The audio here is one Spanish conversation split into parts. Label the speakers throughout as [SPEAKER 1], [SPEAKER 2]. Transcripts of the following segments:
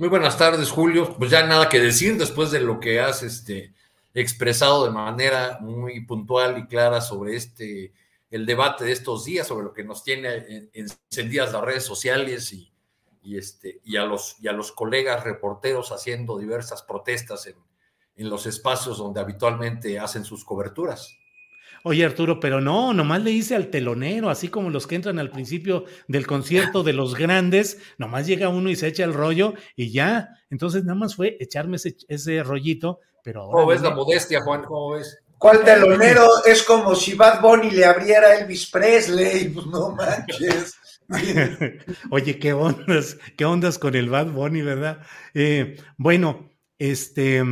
[SPEAKER 1] Muy buenas tardes, Julio. Pues ya nada que decir después de lo que has este, expresado de manera muy puntual y clara sobre este, el debate de estos días, sobre lo que nos tiene encendidas las redes sociales y, y, este, y, a, los, y a los colegas reporteros haciendo diversas protestas en, en los espacios donde habitualmente hacen sus coberturas.
[SPEAKER 2] Oye Arturo, pero no, nomás le hice al telonero, así como los que entran al principio del concierto de los grandes, nomás llega uno y se echa el rollo y ya. Entonces nada más fue echarme ese, rollito, pero ahora...
[SPEAKER 1] ¿Cómo ves la modestia, Juan? ¿Cómo ves?
[SPEAKER 3] ¿Cuál telonero? Es como si Bad Bunny le abriera a Elvis Presley, pues no manches.
[SPEAKER 2] Oye, qué ondas, qué ondas con el Bad Bunny, ¿verdad? Eh, bueno, este,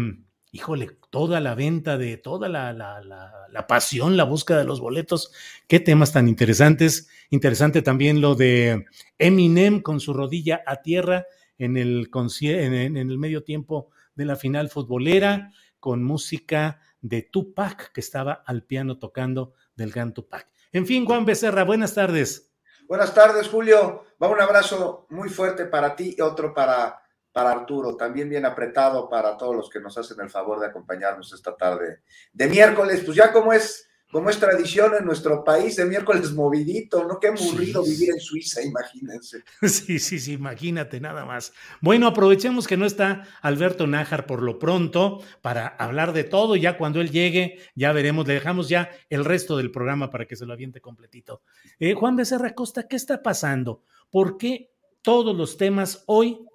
[SPEAKER 2] híjole, toda la venta de toda la, la, la, pasión, la búsqueda de los boletos. Qué temas tan interesantes. Interesante también lo de Eminem con su rodilla a tierra en el, en, el medio tiempo de la final futbolera, con música de Tupac, que estaba al piano tocando del gran Tupac. En fin, Juan Becerra, buenas tardes.
[SPEAKER 3] Buenas tardes, Julio. Va un abrazo muy fuerte para ti y otro para para Arturo, también bien apretado para todos los que nos hacen el favor de acompañarnos esta tarde de miércoles, pues ya como es como es tradición en nuestro país, de miércoles movidito, ¿no? Qué aburrido vivir en Suiza, imagínense.
[SPEAKER 2] Sí, sí, sí, imagínate nada más. Bueno, aprovechemos que no está Alberto Nájar por lo pronto para hablar de todo. Ya cuando él llegue, ya veremos, le dejamos ya el resto del programa para que se lo aviente completito. Eh, Juan Becerra Costa, ¿qué está pasando? ¿Por qué todos los temas hoy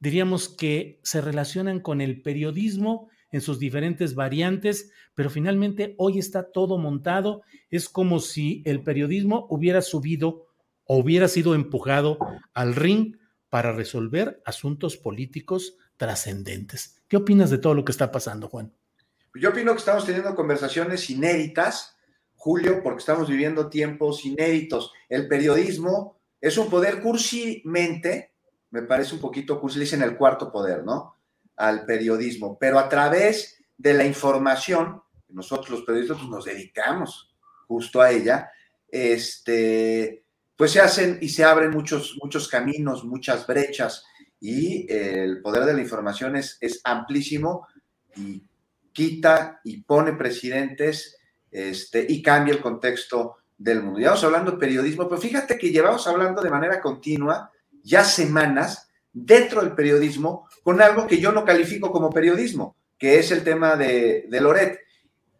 [SPEAKER 2] diríamos que se relacionan con el periodismo en sus diferentes variantes, pero finalmente hoy está todo montado. Es como si el periodismo hubiera subido o hubiera sido empujado al ring para resolver asuntos políticos trascendentes. ¿Qué opinas de todo lo que está pasando, Juan?
[SPEAKER 3] Yo opino que estamos teniendo conversaciones inéditas, Julio, porque estamos viviendo tiempos inéditos. El periodismo es un poder cursimente me parece un poquito cursi, dicen el cuarto poder, ¿no? Al periodismo, pero a través de la información, nosotros los periodistas pues, nos dedicamos justo a ella, este, pues se hacen y se abren muchos, muchos caminos, muchas brechas, y el poder de la información es, es amplísimo y quita y pone presidentes este, y cambia el contexto del mundo. Ya vamos hablando de periodismo, pero fíjate que llevamos hablando de manera continua ya semanas dentro del periodismo con algo que yo no califico como periodismo, que es el tema de, de Loret.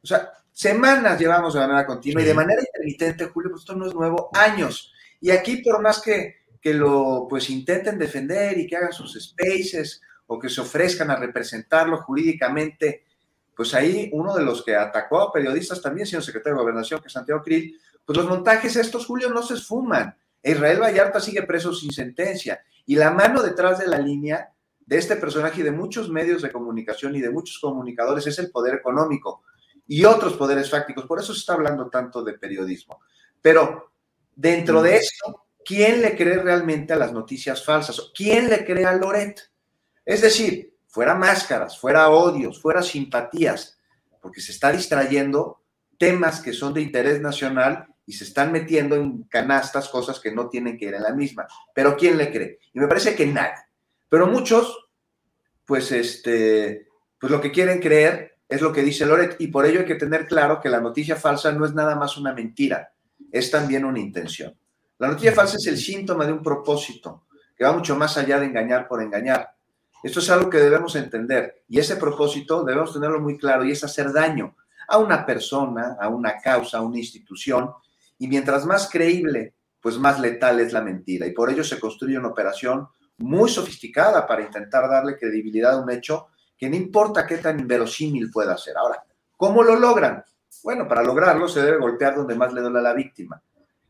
[SPEAKER 3] O sea, semanas llevamos de manera continua y de manera intermitente, Julio, pues esto no es nuevo, años. Y aquí, por más que, que lo pues intenten defender y que hagan sus spaces o que se ofrezcan a representarlo jurídicamente, pues ahí uno de los que atacó a periodistas también, siendo secretario de Gobernación, que es Santiago Krill, pues los montajes estos, Julio, no se esfuman. Israel Vallarta sigue preso sin sentencia. Y la mano detrás de la línea de este personaje y de muchos medios de comunicación y de muchos comunicadores es el poder económico y otros poderes fácticos. Por eso se está hablando tanto de periodismo. Pero dentro de esto, ¿quién le cree realmente a las noticias falsas? ¿Quién le cree a Loret? Es decir, fuera máscaras, fuera odios, fuera simpatías, porque se está distrayendo temas que son de interés nacional y se están metiendo en canastas cosas que no tienen que ir en la misma. Pero ¿quién le cree? Y me parece que nadie. Pero muchos, pues, este, pues lo que quieren creer es lo que dice Loret y por ello hay que tener claro que la noticia falsa no es nada más una mentira, es también una intención. La noticia falsa es el síntoma de un propósito que va mucho más allá de engañar por engañar. Esto es algo que debemos entender y ese propósito debemos tenerlo muy claro y es hacer daño a una persona, a una causa, a una institución y mientras más creíble, pues más letal es la mentira y por ello se construye una operación muy sofisticada para intentar darle credibilidad a un hecho que no importa qué tan inverosímil pueda ser. Ahora, ¿cómo lo logran? Bueno, para lograrlo se debe golpear donde más le duele a la víctima.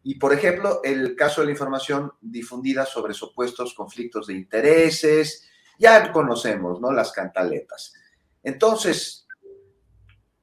[SPEAKER 3] Y, por ejemplo, el caso de la información difundida sobre supuestos conflictos de intereses, ya conocemos, ¿no? Las cantaletas. Entonces,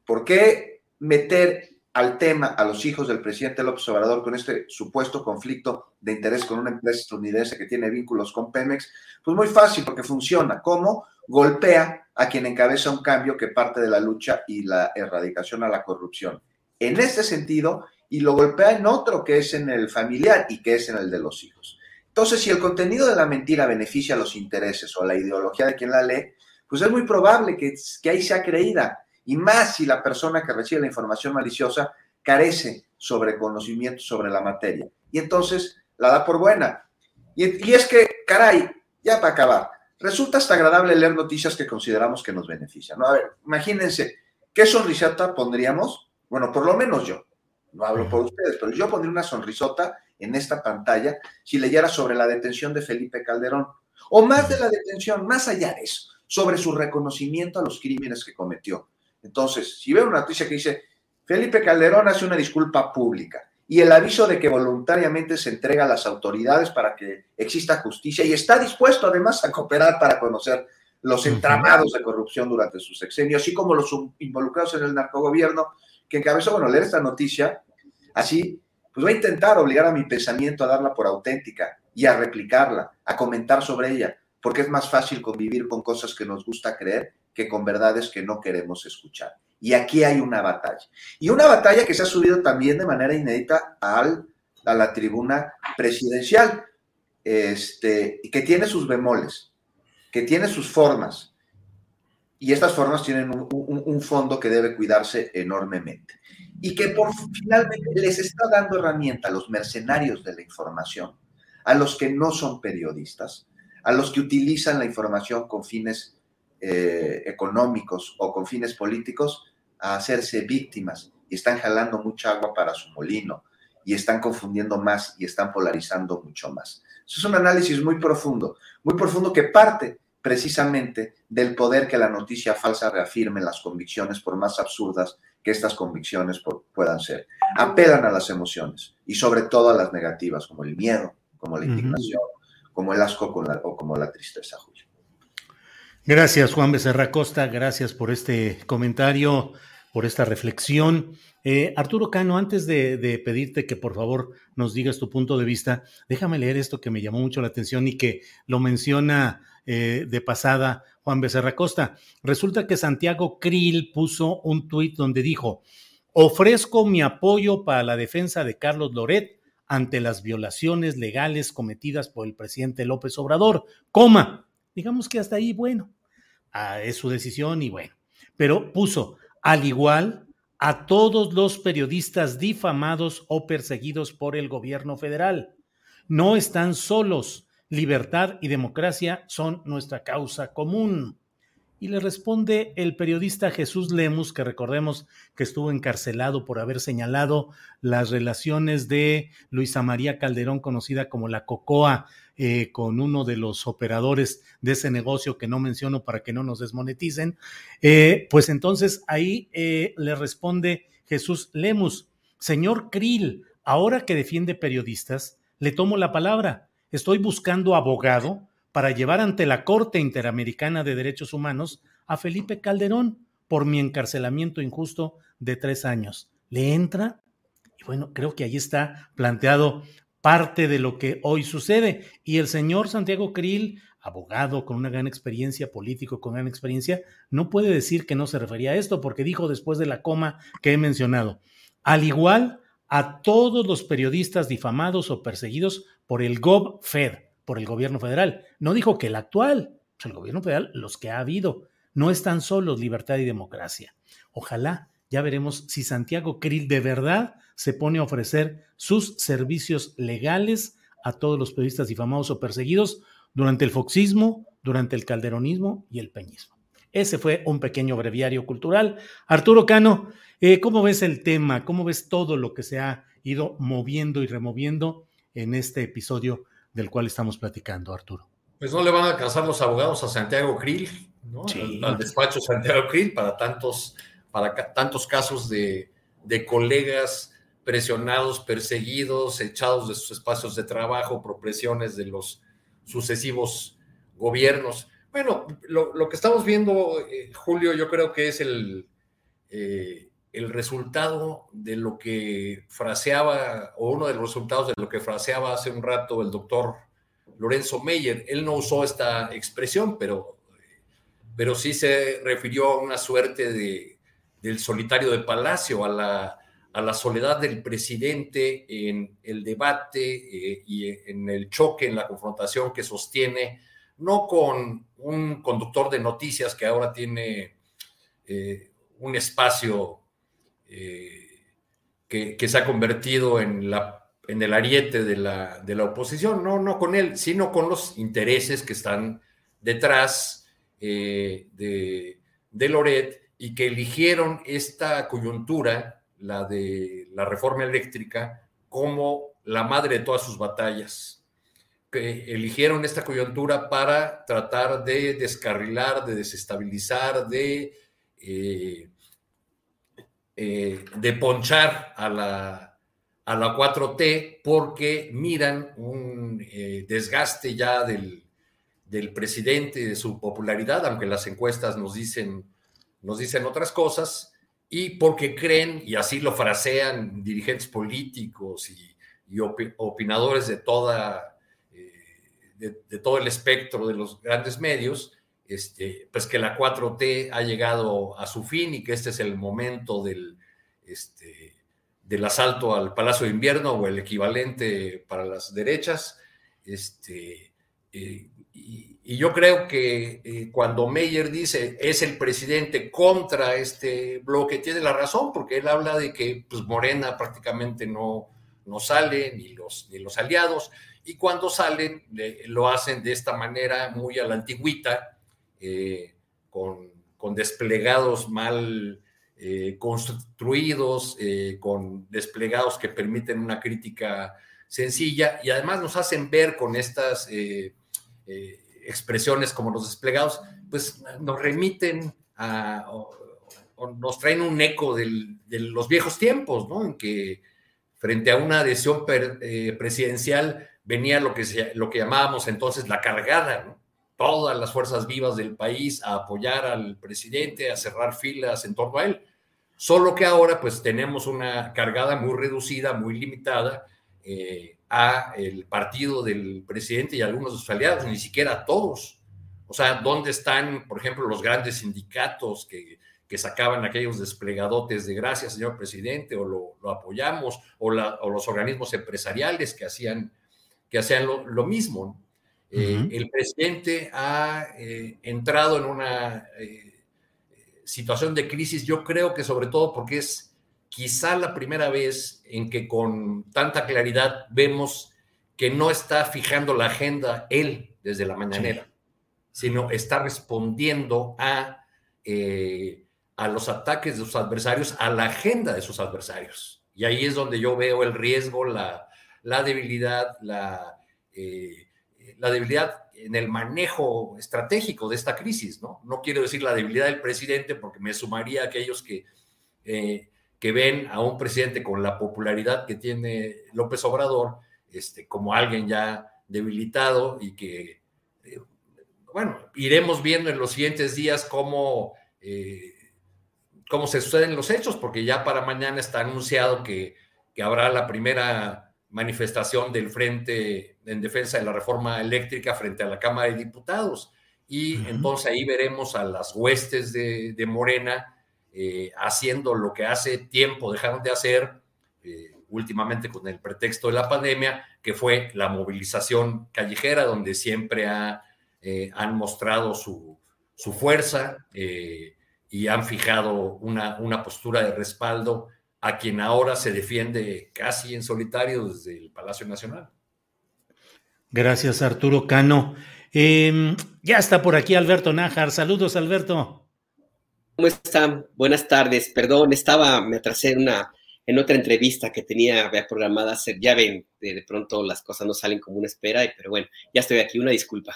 [SPEAKER 3] ¿por qué meter al tema a los hijos del presidente López Obrador con este supuesto conflicto de interés con una empresa estadounidense que tiene vínculos con Pemex? Pues muy fácil, porque funciona. ¿Cómo? Golpea a quien encabeza un cambio que parte de la lucha y la erradicación a la corrupción. En este sentido, y lo golpea en otro que es en el familiar y que es en el de los hijos. Entonces, si el contenido de la mentira beneficia a los intereses o a la ideología de quien la lee, pues es muy probable que, que ahí sea creída y más si la persona que recibe la información maliciosa carece sobre conocimiento sobre la materia. Y entonces la da por buena. Y, es que, caray, ya para acabar, resulta hasta agradable leer noticias que consideramos que nos benefician. A ver, imagínense, ¿qué sonrisota pondríamos? Bueno, por lo menos yo, no hablo por ustedes, pero yo pondría una sonrisota en esta pantalla si leyera sobre la detención de Felipe Calderón. O más de la detención, más allá de eso, sobre su reconocimiento a los crímenes que cometió. Entonces, si veo una noticia que dice, Felipe Calderón hace una disculpa pública y el aviso de que voluntariamente se entrega a las autoridades para que exista justicia y está dispuesto además a cooperar para conocer los entramados de corrupción durante su sexenio, así como los involucrados en el narcogobierno, que encabezó, bueno, leer esta noticia, así, pues voy a intentar obligar a mi pensamiento a darla por auténtica y a replicarla, a comentar sobre ella, porque es más fácil convivir con cosas que nos gusta creer que con verdades que no queremos escuchar. Y aquí hay una batalla. Y una batalla que se ha subido también de manera inédita a la tribuna presidencial, este, que tiene sus bemoles, que tiene sus formas. Y estas formas tienen un, un fondo que debe cuidarse enormemente. Y que por finalmente les está dando herramienta a los mercenarios de la información, a los que no son periodistas, a los que utilizan la información con fines eh, económicos o con fines políticos a hacerse víctimas y están jalando mucha agua para su molino y están confundiendo más y están polarizando mucho más. Eso es un análisis muy profundo, muy profundo que parte precisamente del poder que la noticia falsa reafirme las convicciones, por más absurdas que estas convicciones puedan ser. Apelan a las emociones y sobre todo a las negativas, como el miedo, como la indignación, como el asco o como la tristeza, Julio.
[SPEAKER 2] Gracias, Juan Becerra Costa. Gracias por este comentario, por esta reflexión. Eh, Arturo Cano, antes de, pedirte que por favor nos digas tu punto de vista, déjame leer esto que me llamó mucho la atención y que lo menciona eh, de pasada Juan Becerra Costa. Resulta que Santiago Krill puso un tuit donde dijo: Ofrezco mi apoyo para la defensa de Carlos Loret ante las violaciones legales cometidas por el presidente López Obrador, coma. Digamos que hasta ahí, bueno, Ah, es su decisión y bueno. Pero puso, al igual, a todos los periodistas difamados o perseguidos por el gobierno federal. No están solos. Libertad y democracia son nuestra causa común. Y le responde el periodista Jesús Lemus, que recordemos que estuvo encarcelado por haber señalado las relaciones de Luisa María Calderón, conocida como la Cocoa, eh, con uno de los operadores de ese negocio que no menciono para que no nos desmoneticen, eh, pues entonces ahí eh, le responde Jesús Lemus, señor Krill, ahora que defiende periodistas, le tomo la palabra. Estoy buscando abogado para llevar ante la Corte Interamericana de Derechos Humanos a Felipe Calderón por mi encarcelamiento injusto de tres años. ¿Le entra? Y bueno, creo que ahí está planteado parte de lo que hoy sucede. Y el señor Santiago Krill, abogado con una gran experiencia, político con gran experiencia, no puede decir que no se refería a esto, porque dijo después de la coma que he mencionado, al igual a todos los periodistas difamados o perseguidos por el GovFed, por el gobierno federal. No dijo que el actual, el gobierno federal, los que ha habido. No están solos libertad y democracia. Ojalá, ya veremos si Santiago Krill de verdad se pone a ofrecer sus servicios legales a todos los periodistas difamados o perseguidos durante el foxismo, durante el calderonismo y el peñismo. Ese fue un pequeño breviario cultural. Arturo Cano, eh, ¿cómo ves el tema? ¿Cómo ves todo lo que se ha ido moviendo y removiendo en este episodio del cual estamos platicando, Arturo?
[SPEAKER 1] Pues no le van a alcanzar los abogados a Santiago Krill, ¿no? al, despacho Santiago Krill para tantos, para tantos casos de, de colegas presionados, perseguidos, echados de sus espacios de trabajo por presiones de los sucesivos gobiernos. Bueno, lo, que estamos viendo, eh, Julio, yo creo que es el, eh, el resultado de lo que fraseaba, o uno de los resultados de lo que fraseaba hace un rato el doctor Lorenzo Meyer. Él no usó esta expresión, pero, pero sí se refirió a una suerte de, del solitario de Palacio, a la a la soledad del presidente en el debate eh, y en el choque, en la confrontación que sostiene, no con un conductor de noticias que ahora tiene eh, un espacio eh, que, se ha convertido en, la, en el ariete de la, de la, oposición, no, no con él, sino con los intereses que están detrás de, de Loret y que eligieron esta coyuntura la de la reforma eléctrica, como la madre de todas sus batallas. Que eligieron esta coyuntura para tratar de descarrilar, de desestabilizar, de, eh, eh, de ponchar a la, a la 4T porque miran un eh, desgaste ya del, del presidente, de su popularidad, aunque las encuestas nos dicen, nos dicen otras cosas, y porque creen, y así lo frasean dirigentes políticos y, opinadores de, toda, eh, de, todo el espectro de los grandes medios, este, pues que la 4T ha llegado a su fin y que este es el momento del, este, del asalto al Palacio de Invierno o el equivalente para las derechas. Este, eh, y, yo creo que eh, cuando Meyer dice es el presidente contra este bloque, tiene la razón, porque él habla de que pues, Morena prácticamente no, no sale, ni los, ni los aliados, y cuando salen lo hacen de esta manera muy a la antigüita, eh, con, con, desplegados mal eh, construidos, con desplegados que permiten una crítica sencilla, y además nos hacen ver con estas expresiones como los desplegados, pues nos remiten a, o, nos traen un eco de los viejos tiempos, ¿no? En que frente a una adhesión eh, presidencial venía lo que, lo que llamábamos entonces la cargada, Todas las fuerzas vivas del país a apoyar al presidente, a cerrar filas en torno a él. Solo que ahora pues tenemos una cargada muy reducida, muy limitada, eh, a el partido del presidente y algunos de sus aliados, ni siquiera todos. O sea, ¿dónde están, por ejemplo, los grandes sindicatos que, que sacaban aquellos desplegadotes de gracias, señor presidente, o lo, apoyamos, o, los organismos empresariales que hacían, que hacían lo, mismo? Eh, el presidente ha eh, entrado en una eh, situación de crisis, yo creo que sobre todo porque es quizá la primera vez en que con tanta claridad vemos que no está fijando la agenda él desde la mañanera, sino está respondiendo a, eh, a los ataques de sus adversarios, a la agenda de sus adversarios. Y ahí es donde yo veo el riesgo, la, la debilidad, la, eh, la debilidad en el manejo estratégico de esta crisis, ¿no? No quiero decir la debilidad del presidente porque me sumaría a aquellos que eh, que ven a un presidente con la popularidad que tiene López Obrador este, como alguien ya debilitado y que, eh, bueno, iremos viendo en los siguientes días cómo, eh, cómo se suceden los hechos, porque ya para mañana está anunciado que, que habrá la primera manifestación del Frente en Defensa de la Reforma Eléctrica frente a la Cámara de Diputados. Y entonces ahí veremos a las huestes de Morena eh, haciendo lo que hace tiempo dejaron de hacer, eh, últimamente con el pretexto de la pandemia, que fue la movilización callejera, donde siempre ha, eh, han mostrado su, su fuerza y han fijado una, una postura de respaldo a quien ahora se defiende casi en solitario desde el Palacio Nacional.
[SPEAKER 2] Gracias, Arturo Cano. Em, ya está por aquí Alberto Nájar. Saludos, Alberto.
[SPEAKER 4] ¿Cómo están? Buenas tardes. Perdón, estaba, me atrasé en, una, en otra entrevista que tenía programada hacer. Ya ven, de, pronto las cosas no salen como una espera, pero bueno, ya estoy aquí. Una disculpa.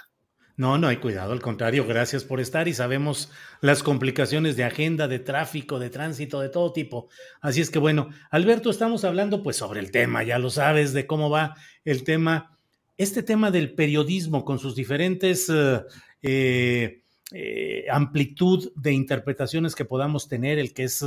[SPEAKER 2] No, no hay cuidado, al contrario, gracias por estar y sabemos las complicaciones de agenda, de tráfico, de tránsito, de todo tipo. Así es que bueno, Alberto, estamos hablando pues sobre el tema, ya lo sabes, de cómo va el tema este tema del periodismo con sus diferentes eh, eh, eh, amplitud de interpretaciones que podamos tener, el que es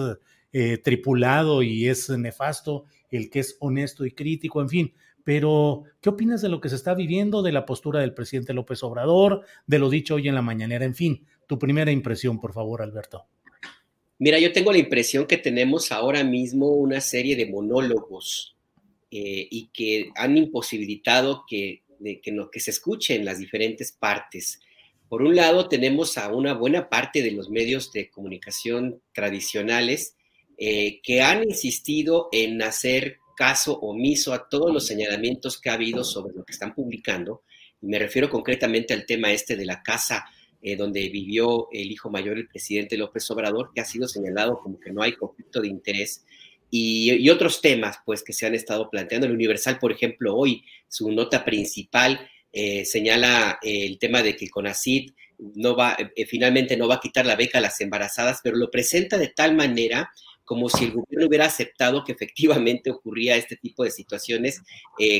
[SPEAKER 2] tripulado y es nefasto, el que es honesto y crítico, en fin. Pero, ¿qué opinas de lo que se está viviendo, de la postura del presidente López Obrador, de lo dicho hoy en la mañanera? En fin, tu primera impresión, por favor, Alberto.
[SPEAKER 4] Mira, yo tengo la impresión que tenemos ahora mismo una serie de monólogos y que han imposibilitado que que, no, que se escuche en las diferentes partes. Por un lado, tenemos a una buena parte de los medios de comunicación tradicionales eh, que han insistido en hacer caso omiso a todos los señalamientos que ha habido sobre lo que están publicando. Y me refiero concretamente al tema este de la casa eh, donde vivió el hijo mayor, el presidente López Obrador, que ha sido señalado como que no hay conflicto de interés y, otros temas pues que se han estado planteando. El Universal, por ejemplo, hoy su nota principal eh, señala eh, el tema de que CONACID no va, eh, finalmente no va a quitar la beca a las embarazadas, pero lo presenta de tal manera como si el gobierno hubiera aceptado que efectivamente ocurría este tipo de situaciones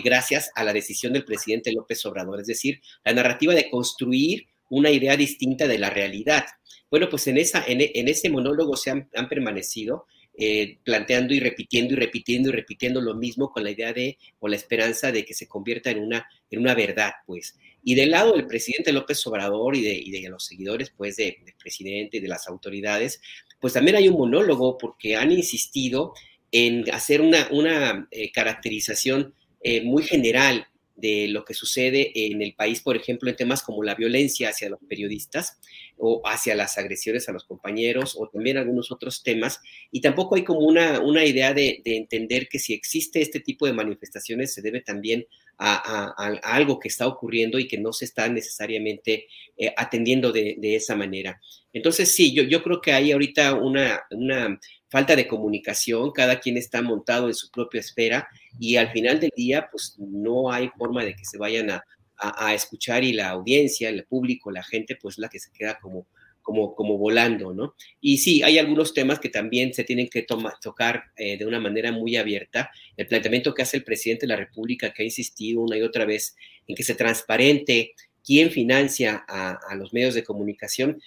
[SPEAKER 4] gracias a la decisión del presidente López Obrador, es decir, la narrativa de construir una idea distinta de la realidad. Bueno, pues en, esa, en, ese monólogo se han permanecido eh, planteando y repitiendo y repitiendo y repitiendo lo mismo con la idea de, o la esperanza de que se convierta en una, en una verdad, pues. Y del lado del presidente López Obrador y de, y de los seguidores, pues, del presidente y de las autoridades, pues también hay un monólogo porque han insistido en hacer una, una eh, caracterización eh, muy general de lo que sucede en el país, por ejemplo, en temas como la violencia hacia los periodistas o hacia las agresiones a los compañeros o también algunos otros temas. Y tampoco hay como una, una idea de, entender que si existe este tipo de manifestaciones se debe también a, algo que está ocurriendo y que no se está necesariamente eh, atendiendo de, esa manera. Entonces, sí, yo, yo creo que hay ahorita una, una falta de comunicación, cada quien está montado en su propia esfera y al final del día, pues no hay forma de que se vayan a, escuchar y la audiencia, el público, la gente, pues la que se queda como, como, como volando, ¿no? Y sí, hay algunos temas que también se tienen que tocar eh, de una manera muy abierta. El planteamiento que hace el presidente de la República, que ha insistido una y otra vez en que se transparente quién financia a los medios de comunicación,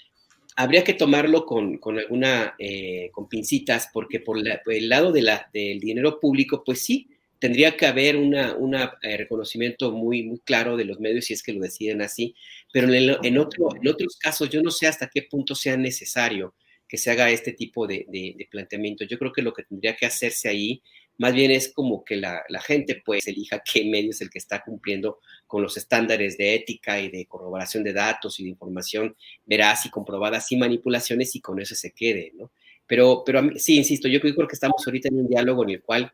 [SPEAKER 4] habría que tomarlo con, alguna, eh, con pincitas, porque por, el lado de la, del dinero público, pues sí, tendría que haber un una, eh, reconocimiento muy, muy claro de los medios si es que lo deciden así, pero en, otro, en otros casos yo no sé hasta qué punto sea necesario que se haga este tipo de, de planteamiento. Yo creo que lo que tendría que hacerse ahí más bien es como que la, gente pues elija qué medio es el que está cumpliendo con los estándares de ética y de corroboración de datos y de información veraz y comprobada sin manipulaciones y con eso se quede, ¿no? Pero, pero sí, insisto, yo creo que estamos ahorita en un diálogo en el cual,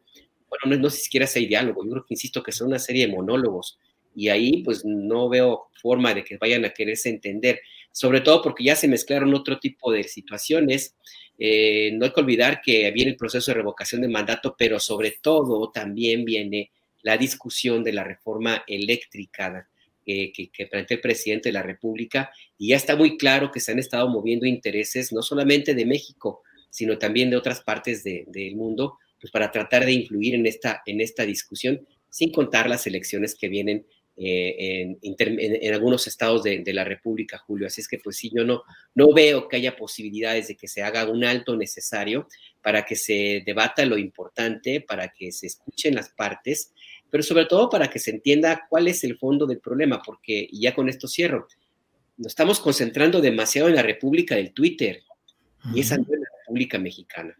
[SPEAKER 4] bueno, no, no siquiera hay diálogo, yo creo que, insisto, que son una serie de monólogos y ahí pues no veo forma de que vayan a quererse entender, sobre todo porque ya se mezclaron otro tipo de situaciones eh, no hay que olvidar que viene el proceso de revocación de mandato, pero sobre todo también viene la discusión de la reforma eléctrica que, plantea el presidente de la República y ya está muy claro que se han estado moviendo intereses no solamente de México, sino también de otras partes del mundo, pues para tratar de influir en esta, en esta discusión, sin contar las elecciones que vienen eh, en, algunos estados de, la República, Julio. Así es que pues sí, yo no, no veo que haya posibilidades de que se haga un alto necesario para que se debata lo importante, para que se escuchen las partes, pero sobre todo para que se entienda cuál es el fondo del problema, porque y ya con esto cierro, nos estamos concentrando demasiado en la República del Twitter y esa no es la República Mexicana.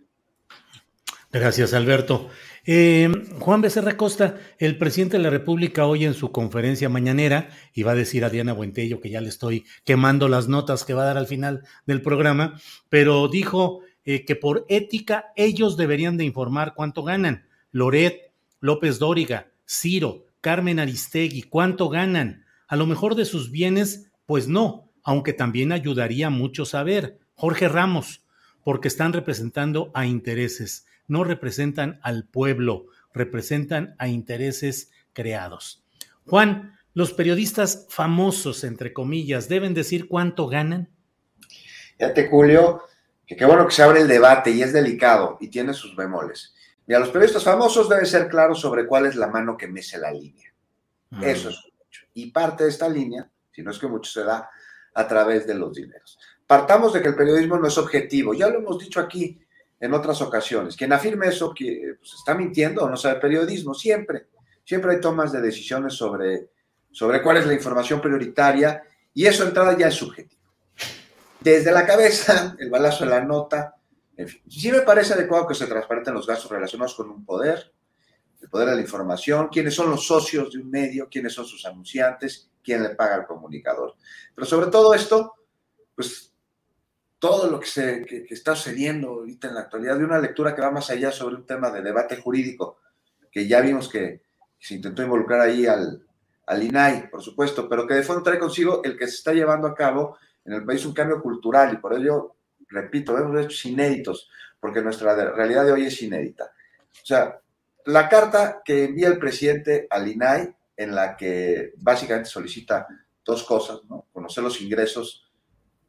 [SPEAKER 2] Gracias, Alberto. Eh, Juan Becerra Costa, el presidente de la República hoy en su conferencia mañanera, y va a decir a Diana Buentello que ya le estoy quemando las notas que va a dar al final del programa, pero dijo eh, que por ética ellos deberían de informar cuánto ganan. Loret, López Dóriga, Ciro, Carmen Aristegui, cuánto ganan. A lo mejor de sus bienes, pues no, aunque también ayudaría mucho saber. Jorge Ramos, porque están representando a intereses no representan al pueblo, representan a intereses creados. Juan, los periodistas famosos, entre comillas, deben decir cuánto ganan.
[SPEAKER 3] Fíjate, Julio, que qué bueno que se abre el debate y es delicado y tiene sus bemoles. Mira, los periodistas famosos deben ser claros sobre cuál es la mano que mece la línea. Mm. Eso es mucho. Y parte de esta línea, si no es que mucho se da, a través de los dineros. Partamos de que el periodismo no es objetivo. Ya lo hemos dicho aquí en otras ocasiones. Quien afirme eso que pues, está mintiendo o no sabe periodismo, siempre. Siempre hay tomas de decisiones sobre, sobre cuál es la información prioritaria y eso entrada ya es subjetivo. Desde la cabeza, el balazo de la nota, en fin. Sí me parece adecuado que se transparenten los gastos relacionados con un poder, el poder de la información, quiénes son los socios de un medio, quiénes son sus anunciantes, quién le paga al comunicador. Pero sobre todo esto, pues todo lo que, se, está sucediendo ahorita en la actualidad, de una lectura que va más allá sobre un tema de debate jurídico, que ya vimos que se intentó involucrar ahí al, al INAI, por supuesto, pero que de fondo trae consigo el que se está llevando a cabo en el país un cambio cultural y por ello, repito, vemos hechos inéditos, porque nuestra realidad de hoy es inédita. O sea, la carta que envía el presidente al INAI, en la que básicamente solicita dos cosas, ¿no? Conocer los ingresos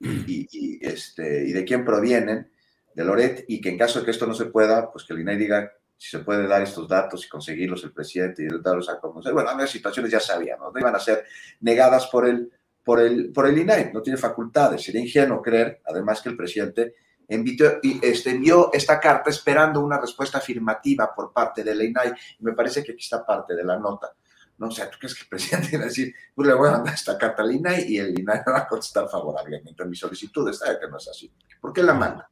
[SPEAKER 3] y, este, y de quién provienen, de Loret, y que en caso de que esto no se pueda, pues que el INAI diga si se puede dar estos datos y conseguirlos el presidente y darlos a conocer. Bueno, las situaciones ya sabíamos, no iban a ser negadas por el, por el, por el INAI, no tiene facultades. Sería ingenuo creer, además, que el presidente envió, este, envió esta carta esperando una respuesta afirmativa por parte del INAI, me parece que aquí está parte de la nota. No, o sea, ¿tú crees que el presidente va a decir, pues le voy a mandar esta carta al INAI y el INAI va a contestar favorablemente a mi solicitud? Está que no es así. ¿Por qué la manda?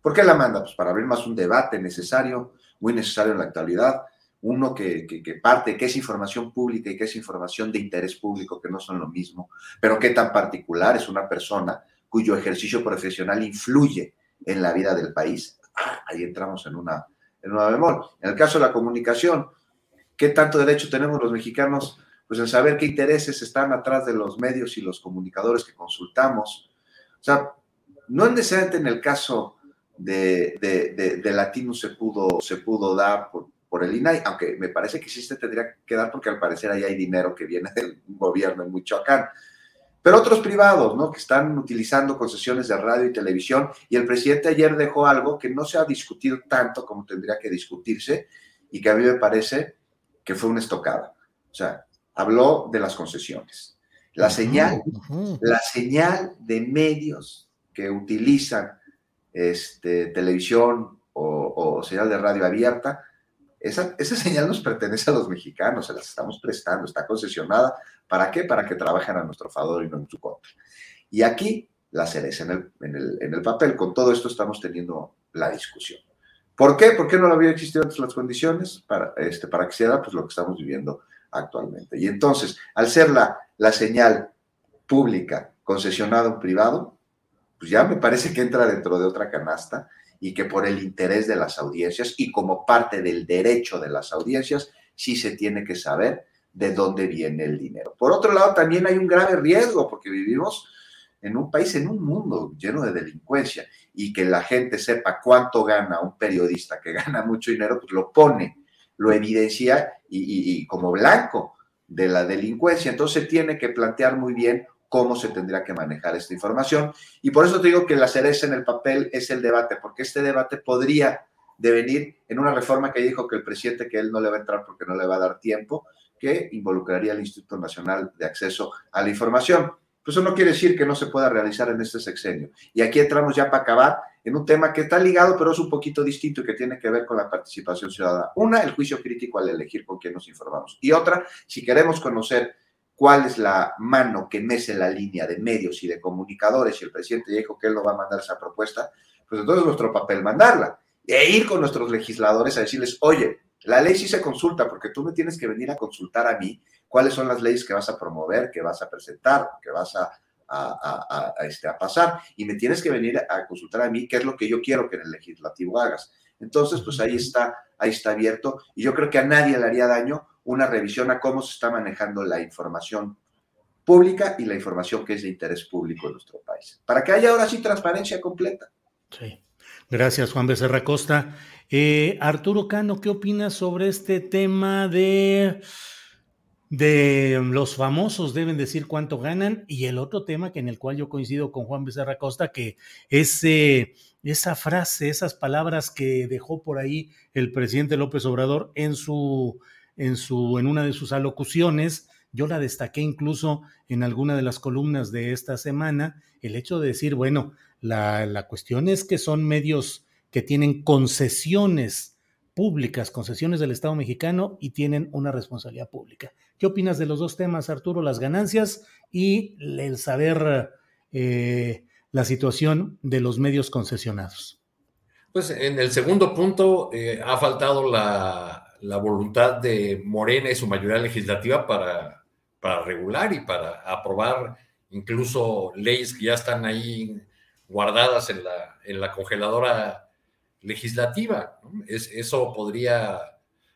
[SPEAKER 3] ¿Por qué la manda? Pues para abrir más un debate necesario, muy necesario en la actualidad, uno que, parte, que es información pública y que es información de interés público, que no son lo mismo, pero qué tan particular es una persona cuyo ejercicio profesional influye en la vida del país. Ah, ahí entramos en una, en una bemol. En el caso de la comunicación, ¿Qué tanto derecho tenemos los mexicanos pues en saber qué intereses están atrás de los medios y los comunicadores que consultamos? O sea, no necesariamente en el caso de, de, de, Latino se pudo, se pudo dar por, el INAI, aunque me parece que sí se tendría que dar porque al parecer ahí hay dinero que viene del gobierno en Michoacán. Pero otros privados, ¿no? Que están utilizando concesiones de radio y televisión. Y el presidente ayer dejó algo que no se ha discutido tanto como tendría que discutirse y que a mí me parece que fue una estocada. O sea, habló de las concesiones. La señal, la señal de medios que utilizan este, televisión o, señal de radio abierta, esa, esa, señal nos pertenece a los mexicanos, se las estamos prestando, está concesionada. ¿Para qué? Para que trabajen a nuestro favor y no en su contra. Y aquí la cereza en el, en el, en el papel. Con todo esto estamos teniendo la discusión. ¿Por qué? ¿Por qué no había existido antes las condiciones para, este, para que se pues, lo que estamos viviendo actualmente? Y entonces, al ser la, la señal pública concesionada en privado, pues ya me parece que entra dentro de otra canasta y que por el interés de las audiencias y como parte del derecho de las audiencias, sí se tiene que saber de dónde viene el dinero. Por otro lado, también hay un grave riesgo porque vivimos en un país, en un mundo lleno de delincuencia y que la gente sepa cuánto gana un periodista que gana mucho dinero, pues lo pone, lo evidencia y, como blanco de la delincuencia. Entonces tiene que plantear muy bien cómo se tendría que manejar esta información. Y por eso te digo que la cereza en el papel es el debate, porque este debate podría devenir en una reforma que dijo que el presidente que él no le va a entrar porque no le va a dar tiempo, que involucraría al Instituto Nacional de Acceso a la Información. Pues eso no quiere decir que no se pueda realizar en este sexenio. Y aquí entramos ya para acabar en un tema que está ligado, pero es un poquito distinto y que tiene que ver con la participación ciudadana. Una, el juicio crítico al elegir con quién nos informamos. Y otra, si queremos conocer cuál es la mano que mece la línea de medios y de comunicadores, y el presidente dijo que él no va a mandar esa propuesta, pues entonces es nuestro papel mandarla. E ir con nuestros legisladores a decirles, oye, La ley sí se consulta porque tú me tienes que venir a consultar a mí cuáles son las leyes que vas a promover, que vas a presentar, que vas a, a, este, a pasar. Y me tienes que venir a consultar a mí qué es lo que yo quiero que en el legislativo hagas. Entonces, pues ahí está, ahí está abierto. Y yo creo que a nadie le haría daño una revisión a cómo se está manejando la información pública y la información que es de interés público en nuestro país. Para que haya ahora sí transparencia completa.
[SPEAKER 2] Sí. Gracias, Juan Becerra Costa. Eh, Arturo Cano, ¿qué opinas sobre este tema de, de los famosos deben decir cuánto ganan? Y el otro tema que en el cual yo coincido con Juan Becerra Costa, que es eh, esa frase, esas palabras que dejó por ahí el presidente López Obrador en su, en su, en una de sus alocuciones, yo la destaqué incluso en alguna de las columnas de esta semana, el hecho de decir, bueno, la, la cuestión es que son medios que tienen concesiones públicas, concesiones del Estado mexicano y tienen una responsabilidad pública. ¿Qué opinas de los dos temas, Arturo? Las ganancias y el saber eh, la situación de los medios concesionados.
[SPEAKER 1] Pues en el segundo punto eh, ha faltado la, la, voluntad de Morena y su mayoría legislativa para, para regular y para aprobar incluso leyes que ya están ahí guardadas en la, en la congeladora legislativa. Es, eso podría,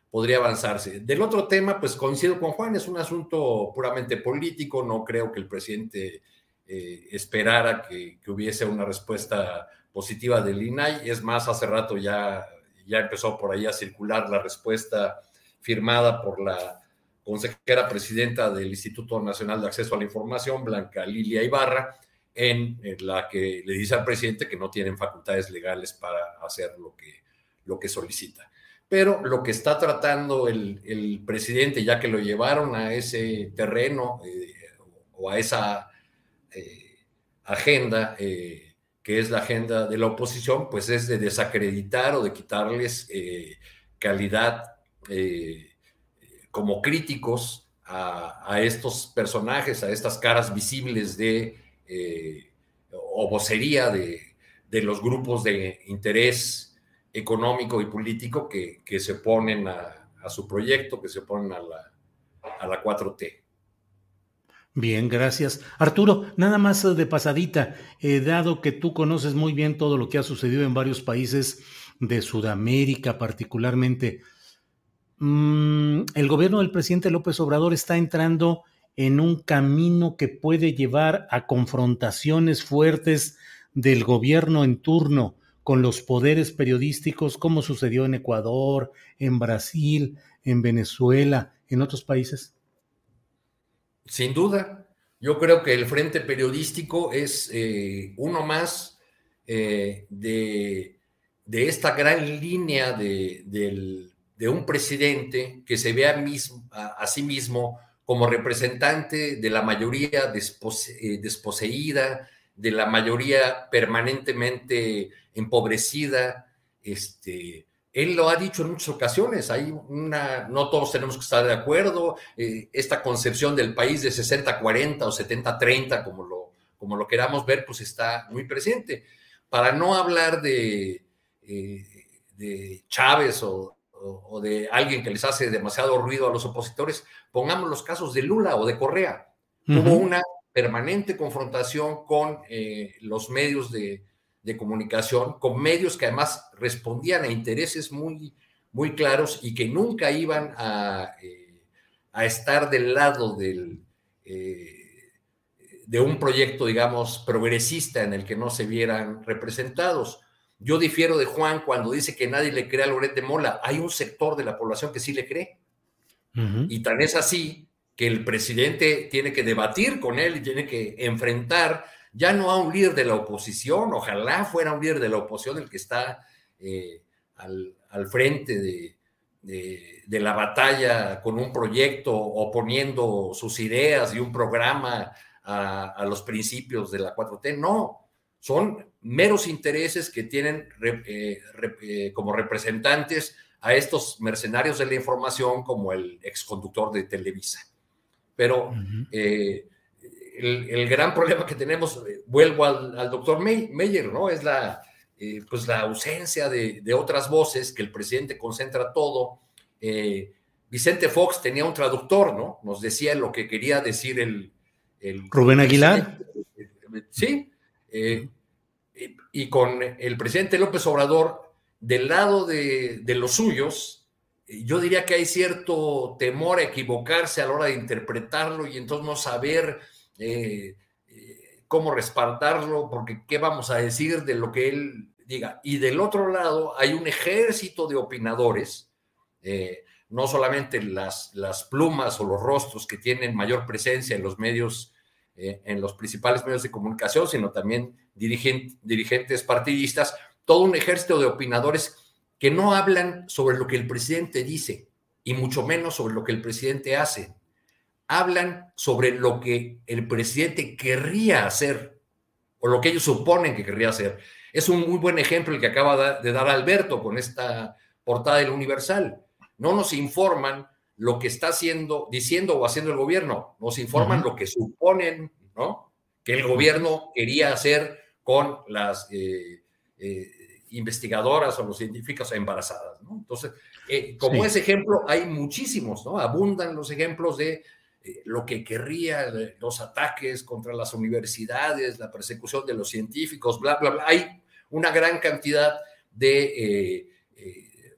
[SPEAKER 1] podría avanzarse. Del otro tema, pues coincido con Juan, es un asunto puramente político, no creo que el presidente eh, esperara que, hubiese una respuesta positiva del INAI. Es más, hace rato ya, ya empezó por ahí a circular la respuesta firmada por la consejera presidenta del Instituto Nacional de Acceso a la Información, Blanca Lilia Ibarra, en, la que le dice al presidente que no tienen facultades legales para hacer lo que, lo que solicita. Pero lo que está tratando el, presidente, ya que lo llevaron a ese terreno eh, o a esa eh, agenda, eh, que es la agenda de la oposición, pues es de desacreditar o de quitarles calidad como críticos a estos personajes, a estas caras visibles de eh, o vocería de, los grupos de interés económico y político que, se ponen a, su proyecto, que se ponen a la, a la 4T.
[SPEAKER 2] Bien, gracias. Arturo, nada más de pasadita, eh, dado que tú conoces muy bien todo lo que ha sucedido en varios países de Sudamérica particularmente, mm, el gobierno del presidente López Obrador está entrando en un camino que puede llevar a confrontaciones fuertes del gobierno en turno con los poderes periodísticos, como sucedió en Ecuador, en Brasil, en Venezuela, en otros países?
[SPEAKER 1] Sin duda. Yo creo que el frente periodístico es eh, uno más eh, de, esta gran línea de, un presidente que se ve a sí mismo como representante de la mayoría eh, desposeída, de la mayoría permanentemente empobrecida. Este, él lo ha dicho en muchas ocasiones, hay una, no todos tenemos que estar de acuerdo, eh, esta concepción del país de 60-40 o 70-30, como lo, como lo queramos ver, pues está muy presente. Para no hablar de, eh, de Chávez o, o, de alguien que les hace demasiado ruido a los opositores, pongamos los casos de Lula o de Correa. Hubo una permanente confrontación con eh, los medios de, comunicación, con medios que además respondían a intereses muy, muy claros y que nunca iban a, eh, estar del lado del, eh, de un proyecto, digamos, progresista en el que no se vieran representados. Yo difiero de Juan cuando dice que nadie le cree a Loret de Mola. Hay un sector de la población que sí le cree. Y tan es así que el presidente tiene que debatir con él y tiene que enfrentar ya no a un líder de la oposición, ojalá fuera un líder de la oposición el que está eh, al, frente de, de, la batalla con un proyecto oponiendo sus ideas y un programa a, a los principios de la 4T. No, son meros intereses que tienen eh, eh, como representantes a estos mercenarios de la información como el exconductor de Televisa. Pero eh, el, gran problema que tenemos, vuelvo al, doctor Meyer, ¿no? Es la, pues la ausencia de, otras voces, que el presidente concentra todo Vicente Fox tenía un traductor, ¿no? Nos decía lo que quería decir el...
[SPEAKER 2] Rubén Aguilar.
[SPEAKER 1] Sí. Eh, y con el presidente López Obrador, del lado de, los suyos, yo diría que hay cierto temor a equivocarse a la hora de interpretarlo y entonces no saber eh, eh, cómo respaldarlo, porque qué vamos a decir de lo que él diga. Y del otro lado hay un ejército de opinadores no solamente las, las plumas o los rostros que tienen mayor presencia en los medios, eh, en los principales medios de comunicación, sino también dirigentes partidistas, todo un ejército de opinadores que no hablan sobre lo que el presidente dice y mucho menos sobre lo que el presidente hace. Hablan sobre lo que el presidente querría hacer o lo que ellos suponen que querría hacer. Es un muy buen ejemplo el que acaba de dar Alberto con esta portada del Universal no nos informan lo que está haciendo, diciendo o haciendo el gobierno, nos informan lo que suponen, ¿no? Que el gobierno quería hacer con las eh, eh, investigadoras o los científicos embarazadas, ¿no? Entonces, eh, como ese ejemplo, hay muchísimos, ¿no? Abundan los ejemplos de lo que querría, los ataques contra las universidades, la persecución de los científicos, bla, bla, bla. Hay una gran cantidad de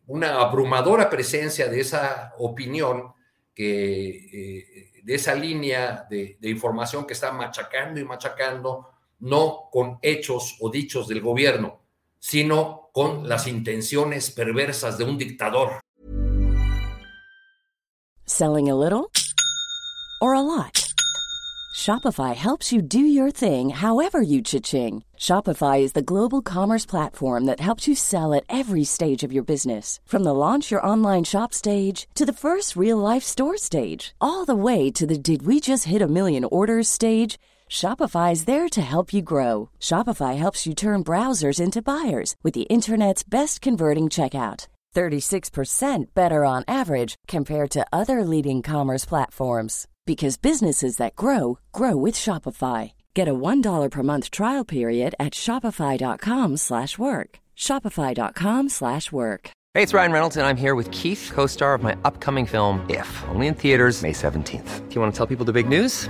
[SPEAKER 1] una abrumadora presencia de esa opinión, que, de esa línea de, información que está machacando y machacando, no con hechos o dichos del gobierno, sino con las intenciones perversas de un dictador.
[SPEAKER 5] Selling a little or a lot. Shopify helps you do your thing however you cha-ching. Shopify is the global commerce platform that helps you sell at every stage of your business. From the launch your online shop stage to the first real life store stage, all the way to the did we just hit a million orders stage. Shopify is there to help you grow. Shopify helps you turn browsers into buyers with the internet's best converting checkout. 36% better on average compared to other leading commerce platforms because businesses that grow grow with Shopify. Get a $1 per month trial period at shopify.com/work. shopify.com/work.
[SPEAKER 6] Hey, it's Ryan Reynolds and I'm here with Keith, co-star of my upcoming film If, only in theaters May 17th. Do you want to tell people the big news?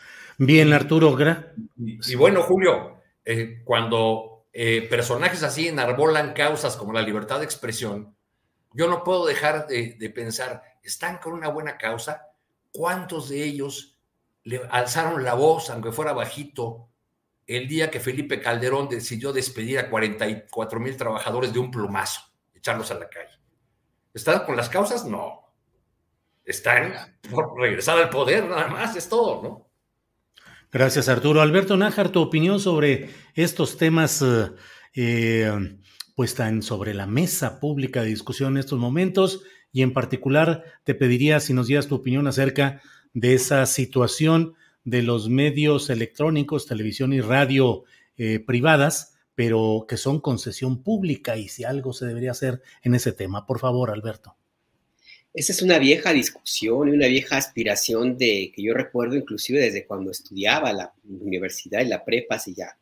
[SPEAKER 2] Bien, Arturo. Gra
[SPEAKER 1] y, y, bueno, Julio, eh, cuando eh, personajes así enarbolan causas como la libertad de expresión, yo no puedo dejar de, de pensar, ¿están con una buena causa? ¿Cuántos de ellos le alzaron la voz, aunque fuera bajito, el día que Felipe Calderón decidió despedir a 44 mil trabajadores de un plumazo, echarlos a la calle? ¿Están con las causas? No. Están por regresar al poder, nada más, es todo, ¿no?
[SPEAKER 2] Gracias, Arturo. Alberto Nájar, tu opinión sobre estos temas, eh, eh, pues están sobre la mesa pública de discusión en estos momentos y en particular te pediría si nos dieras tu opinión acerca de esa situación de los medios electrónicos, televisión y radio eh, privadas, pero que son concesión pública y si algo se debería hacer en ese tema. Por favor, Alberto.
[SPEAKER 4] Esa es una vieja discusión y una vieja aspiración de que yo recuerdo inclusive desde cuando estudiaba la universidad y la prepa, hace ya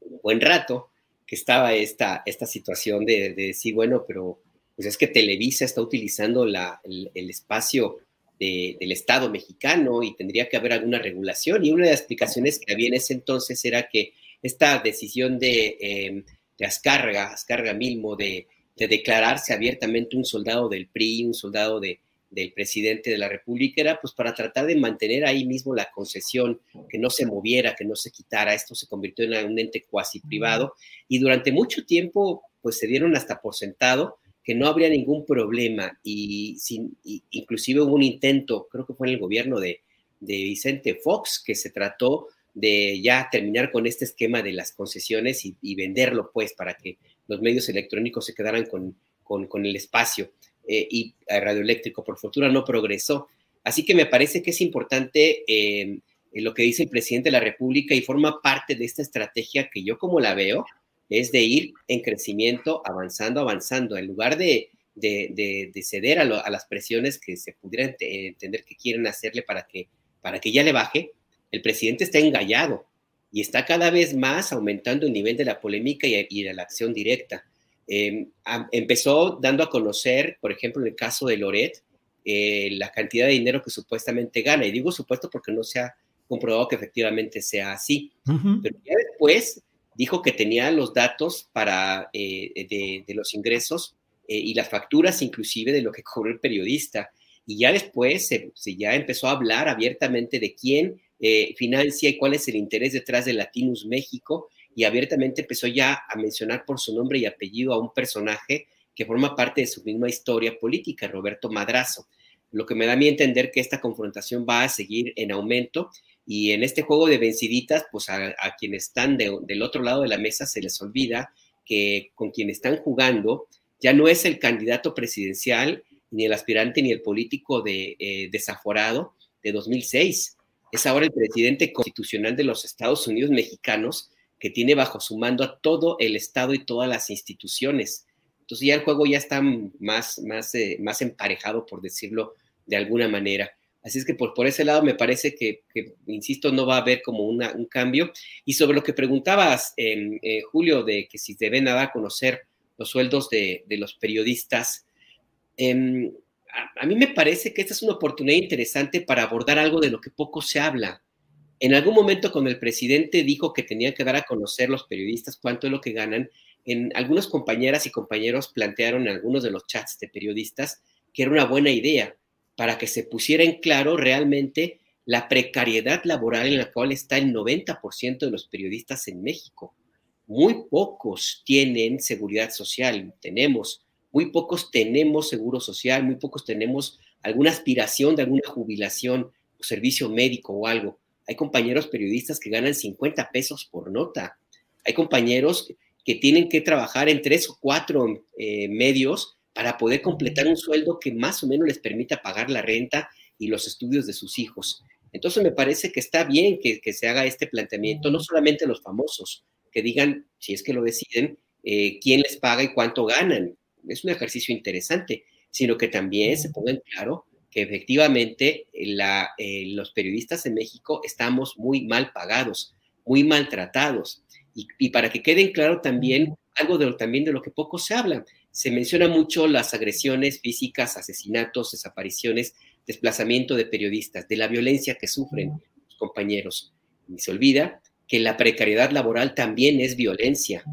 [SPEAKER 4] un buen rato, que estaba esta, esta situación de, decir, bueno, pero pues es que Televisa está utilizando la, el, espacio del Estado mexicano y tendría que haber alguna regulación. Y una de las explicaciones que había en ese entonces era que esta decisión de, eh, de Ascarga, Ascarga Milmo, de de declararse abiertamente un soldado del PRI, un soldado de, del presidente de la República, era pues para tratar de mantener ahí mismo la concesión, que no se moviera, que no se quitara. Esto se convirtió en un ente cuasi privado y durante mucho tiempo pues se dieron hasta por sentado que no habría ningún problema y, sin, inclusive hubo un intento, creo que fue en el gobierno de, de Vicente Fox, que se trató de ya terminar con este esquema de las concesiones y, y venderlo pues para que los medios electrónicos se quedaran con, con, el espacio eh, y radioeléctrico. Por fortuna no progresó. Así que me parece que es importante eh, lo que dice el presidente de la República y forma parte de esta estrategia que yo como la veo, es de ir en crecimiento, avanzando, avanzando, en lugar de, de, ceder a, las presiones que se pudieran entender que quieren hacerle para que, para que ya le baje, el presidente está engallado y está cada vez más aumentando el nivel de la polémica y, de la acción directa. Em, empezó dando a conocer, por ejemplo, en el caso de Loret, eh, la cantidad de dinero que supuestamente gana. Y digo supuesto porque no se ha comprobado que efectivamente sea así. Pero ya después dijo que tenía los datos para, eh, de, los ingresos eh, y las facturas inclusive de lo que cobró el periodista. Y ya después se, ya empezó a hablar abiertamente de quién eh, financia y cuál es el interés detrás de Latinus México y abiertamente empezó ya a mencionar por su nombre y apellido a un personaje que forma parte de su misma historia política, Roberto Madrazo. Lo que me da a mí entender que esta confrontación va a seguir en aumento y en este juego de venciditas, pues a, quienes están del otro lado de la mesa se les olvida que con quien están jugando ya no es el candidato presidencial, ni el aspirante, ni el político de, eh, desaforado de 2006. Es ahora el presidente constitucional de los Estados Unidos mexicanos que tiene bajo su mando a todo el Estado y todas las instituciones. Entonces ya el juego ya está más, más, eh, más emparejado, por decirlo de alguna manera. Así es que por, por ese lado me parece que, insisto, no va a haber como un cambio. Y sobre lo que preguntabas, eh, Julio, de que si deben dar a conocer los sueldos de, los periodistas, a, mí me parece que esta es una oportunidad interesante para abordar algo de lo que poco se habla. En algún momento cuando el presidente dijo que tenía que dar a conocer los periodistas cuánto es lo que ganan, en algunas compañeras y compañeros plantearon en algunos de los chats de periodistas que era una buena idea para que se pusiera en claro realmente la precariedad laboral en la cual está el 90% de los periodistas en México. Muy pocos tienen seguridad social, tenemos, muy pocos tenemos seguro social, muy pocos tenemos alguna aspiración de alguna jubilación o servicio médico o algo. Hay compañeros periodistas que ganan 50 pesos por nota. Hay compañeros que tienen que trabajar en tres o cuatro eh, medios para poder completar un sueldo que más o menos les permita pagar la renta y los estudios de sus hijos. Entonces me parece que está bien que, se haga este planteamiento, no solamente los famosos, que digan, si es que lo deciden, eh, quién les paga y cuánto ganan. Es un ejercicio interesante, sino que también se ponga en claro que efectivamente la, eh, los periodistas en México estamos muy mal pagados, muy maltratados. Y, y para que queden claro también algo de, también de lo que poco se habla se menciona mucho las agresiones físicas, asesinatos, desapariciones, desplazamiento de periodistas, de la violencia que sufren los compañeros. Y se olvida que la precariedad laboral también es violencia.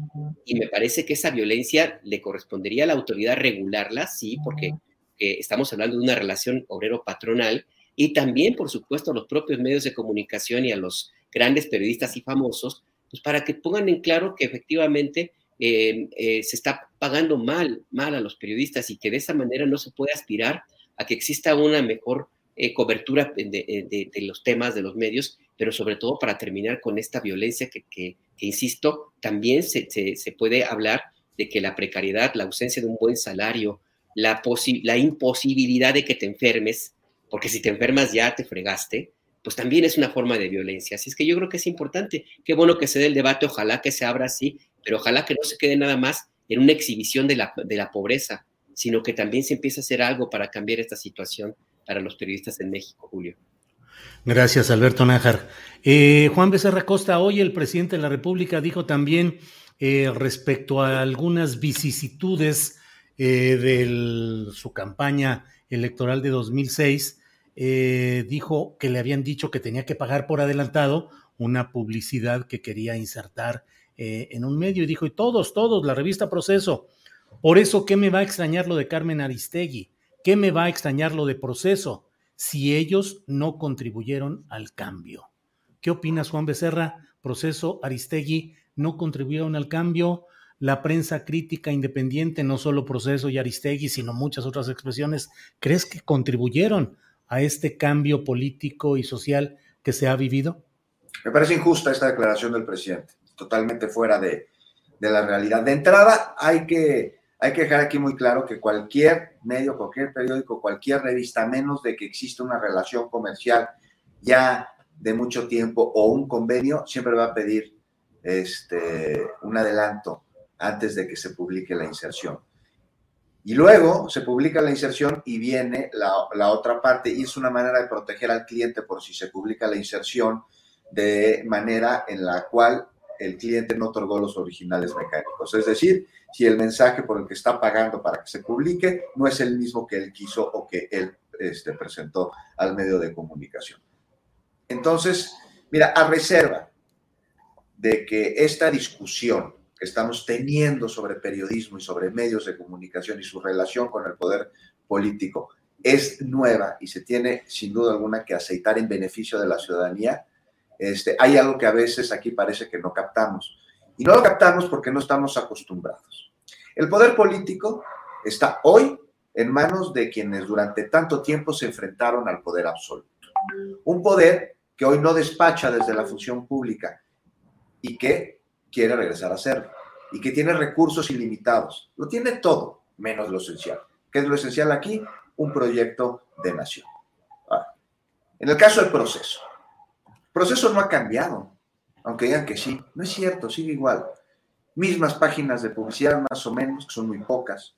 [SPEAKER 4] Y me parece que esa violencia le correspondería a la autoridad regularla, sí, porque estamos hablando de una relación obrero-patronal, y también, por supuesto, a los propios medios de comunicación y a los grandes periodistas y famosos, pues para que pongan en claro que efectivamente eh, eh, se está pagando mal, mal a los periodistas y que de esa manera no se puede aspirar a que exista una mejor eh, cobertura de, los temas de los medios, pero sobre todo para terminar con esta violencia que, insisto, también se, puede hablar de que la precariedad, la ausencia de un buen salario, la, imposibilidad de que te enfermes, porque si te enfermas ya te fregaste, pues también es una forma de violencia. Así es que yo creo que es importante. Qué bueno que se dé el debate, ojalá que se abra así pero ojalá que no se quede nada más en una exhibición de la, de la pobreza, sino que también se empiece a hacer algo para cambiar esta situación para los periodistas en México, Julio.
[SPEAKER 2] Gracias, Alberto Nájar. Eh, Juan Becerra Costa, hoy el presidente de la República dijo también eh, respecto a algunas vicisitudes eh, de su campaña electoral de 2006, dijo que le habían dicho que tenía que pagar por adelantado una publicidad que quería insertar en un medio y dijo, y todos, todos, la revista Proceso. Por eso, ¿qué me va a extrañar lo de Carmen Aristegui? ¿Qué me va a extrañar lo de Proceso si ellos no contribuyeron al cambio? ¿Qué opinas, Juan Becerra? Proceso, Aristegui, no contribuyeron al cambio. La prensa crítica independiente, no solo Proceso y Aristegui, sino muchas otras expresiones, ¿crees que contribuyeron a este cambio político y social que se ha vivido?
[SPEAKER 3] Me parece injusta esta declaración del presidente totalmente fuera de, la realidad. De entrada, hay que hay que dejar aquí muy claro que cualquier medio, cualquier periódico, cualquier revista, menos de que exista una relación comercial ya de mucho tiempo o un convenio, siempre va a pedir este, un adelanto antes de que se publique la inserción. Y luego se publica la inserción y viene la, la, otra parte y es una manera de proteger al cliente por si se publica la inserción de manera en la cual el cliente no otorgó los originales mecánicos. Es decir, si el mensaje por el que está pagando para que se publique no es el mismo que él quiso o que él este, presentó al medio de comunicación. Entonces, mira, a reserva de que esta discusión que estamos teniendo sobre periodismo y sobre medios de comunicación y su relación con el poder político es nueva y se tiene sin duda alguna que aceitar en beneficio de la ciudadanía, este, hay algo que a veces aquí parece que no captamos. Y no lo captamos porque no estamos acostumbrados. El poder político está hoy en manos de quienes durante tanto tiempo se enfrentaron al poder absoluto. Un poder que hoy no despacha desde la función pública y que quiere regresar a hacerlo y que tiene recursos ilimitados. Lo tiene todo, menos lo esencial. ¿Qué es lo esencial aquí? Un proyecto de nación. en el caso del proceso, proceso no ha cambiado, aunque digan que sí. No es cierto, sigue igual. Mismas páginas de publicidad, más o menos, que son muy pocas,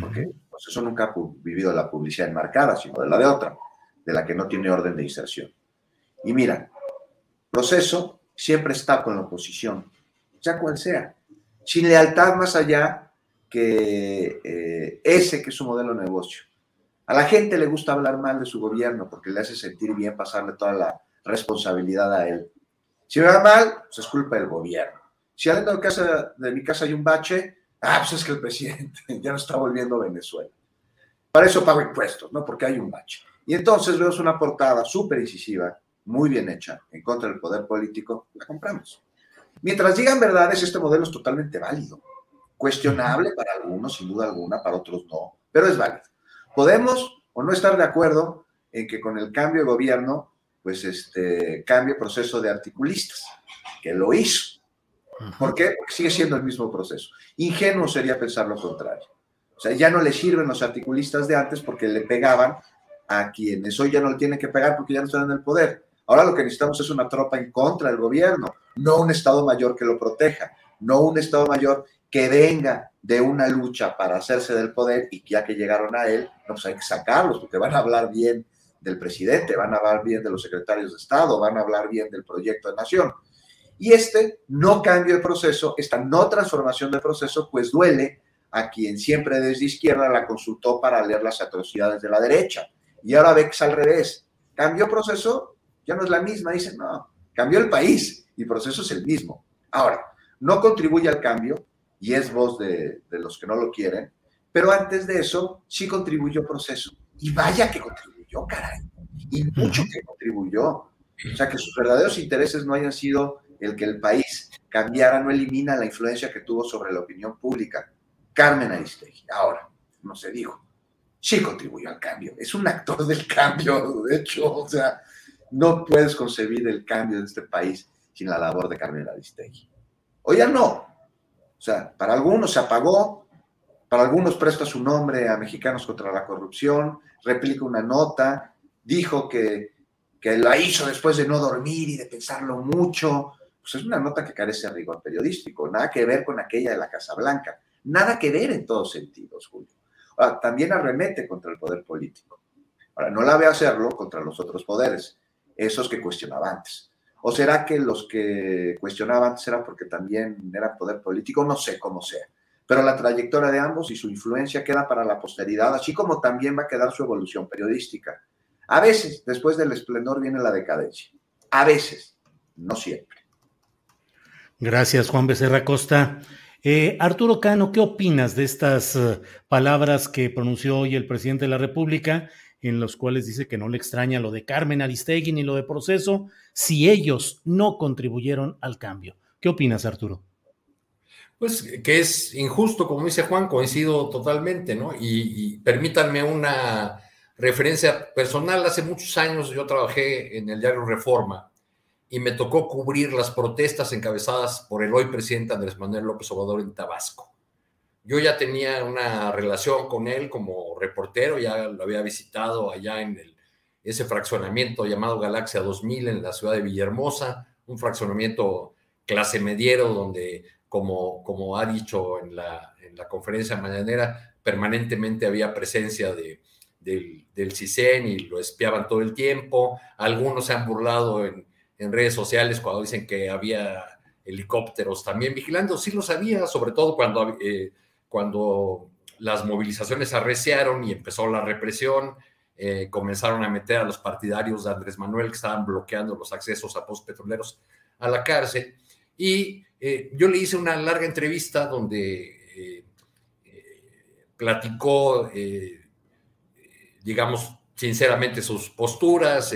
[SPEAKER 3] porque el proceso nunca ha vivido la publicidad enmarcada, sino de la de otra, de la que no tiene orden de inserción. Y mira, proceso siempre está con la oposición, sea cual sea, sin lealtad más allá que eh, ese que es su modelo de negocio. A la gente le gusta hablar mal de su gobierno porque le hace sentir bien pasarle toda la responsabilidad a él. Si me va mal, pues es culpa del gobierno. Si adentro de, mi casa hay un bache, ah, pues es que el presidente ya no está volviendo a Venezuela. Para eso pago impuestos, ¿no? Porque hay un bache. Y entonces vemos una portada súper incisiva muy bien hecha en contra del poder político, la compramos. Mientras digan verdades, este modelo es totalmente válido. Cuestionable para algunos, sin duda alguna, para otros no, pero es válido. Podemos o no estar de acuerdo en que con el cambio de gobierno, pues este cambie proceso de articulistas, que lo hizo. ¿Por qué? Porque sigue siendo el mismo proceso. Ingenuo sería pensar lo contrario. O sea, ya no le sirven los articulistas de antes porque le pegaban a quienes hoy ya no le tienen que pegar porque ya no están en el poder. Ahora lo que necesitamos es una tropa en contra del gobierno, no un Estado mayor que lo proteja, no un Estado mayor que venga de una lucha para hacerse del poder y ya que llegaron a él, no, pues hay que sacarlos, porque van a hablar bien del presidente, van a hablar bien de los secretarios de Estado, van a hablar bien del proyecto de nación. Y este no cambio de proceso, esta no transformación del proceso, pues duele a quien siempre desde izquierda la consultó para leer las atrocidades de la derecha. Y ahora ve que es al revés. Cambio proceso, ya no es la misma. Dicen, no, cambió el país y proceso es el mismo. Ahora, no contribuye al cambio y es voz de, los que no lo quieren, pero antes de eso sí contribuyó proceso. Y vaya que contribuyó, caray. Y mucho que contribuyó. O sea, que sus verdaderos intereses no hayan sido el que el país cambiara, no elimina la influencia que tuvo sobre la opinión pública. Carmen Aristegui, ahora, no se dijo, sí contribuyó al cambio. Es un actor del cambio, de hecho, o sea, no puedes concebir el cambio de este país sin la labor de Carmen Aristegui. O ya no. O sea, para algunos se apagó, para algunos presta su nombre a Mexicanos contra la Corrupción, replica una nota, dijo que, que la hizo después de no dormir y de pensarlo mucho. Pues es una nota que carece de rigor periodístico, nada que ver con aquella de la Casa Blanca, nada que ver en todos sentidos, Julio. Ahora, también arremete contra el poder político. Ahora, no la ve hacerlo contra los otros poderes esos que cuestionaba antes. ¿O será que los que cuestionaban era porque también era poder político? No sé cómo sea. Pero la trayectoria de ambos y su influencia queda para la posteridad, así como también va a quedar su evolución periodística. A veces, después del esplendor, viene la decadencia. A veces, no siempre.
[SPEAKER 2] Gracias, Juan Becerra Costa. Eh, Arturo Cano, ¿qué opinas de estas eh, palabras que pronunció hoy el presidente de la República en los cuales dice que no le extraña lo de Carmen Aristegui ni lo de proceso, si ellos no contribuyeron al cambio. ¿Qué opinas, Arturo?
[SPEAKER 1] Pues que es injusto, como dice Juan, coincido totalmente, ¿no? Y, permítanme una referencia personal. Hace muchos años yo trabajé en el diario Reforma y me tocó cubrir las protestas encabezadas por el hoy presidente Andrés Manuel López Obrador en Tabasco yo ya tenía una relación con él como reportero, ya lo había visitado allá en el, ese fraccionamiento llamado Galaxia 2000 en la ciudad de Villahermosa, un fraccionamiento clase mediero donde, como, como ha dicho en la, en la conferencia mañanera, permanentemente había presencia de, del, del CISEN y lo espiaban todo el tiempo. Algunos se han burlado en, en redes sociales cuando dicen que había helicópteros también vigilando. Sí lo sabía, sobre todo cuando, eh, cuando las movilizaciones arreciaron y empezó la represión. Eh, comenzaron a meter a los partidarios de Andrés Manuel que estaban bloqueando los accesos a postpetroleros a la cárcel. Y eh, yo le hice una larga entrevista donde platicó, digamos, sinceramente sus posturas,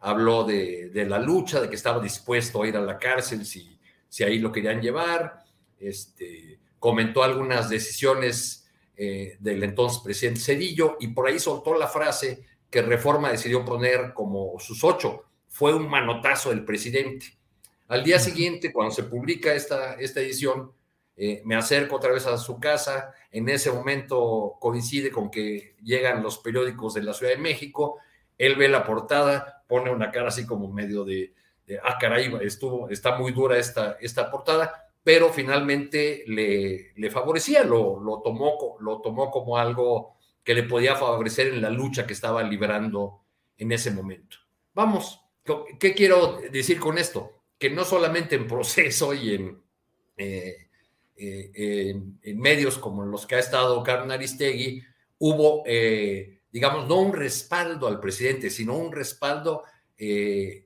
[SPEAKER 1] habló de, la lucha, de que estaba dispuesto a ir a la cárcel si, ahí lo querían llevar, este, comentó algunas decisiones eh, del entonces presidente Cedillo y por ahí soltó la frase que Reforma decidió poner como sus ocho. Fue un manotazo del presidente. Al día siguiente, cuando se publica esta, esta edición, eh, me acerco otra vez a su casa. En ese momento coincide con que llegan los periódicos de la Ciudad de México. Él ve la portada, pone una cara así como medio de, ah, caray, estuvo, está muy dura esta, esta portada, pero finalmente le, le favorecía, lo, lo, tomó, lo tomó como algo que le podía favorecer en la lucha que estaba librando en ese momento. Vamos, ¿qué quiero decir con esto? Que no solamente en proceso y en, eh, eh, en, medios como los que ha estado Carmen Aristegui, hubo, eh, digamos, no un respaldo al presidente, sino un respaldo eh,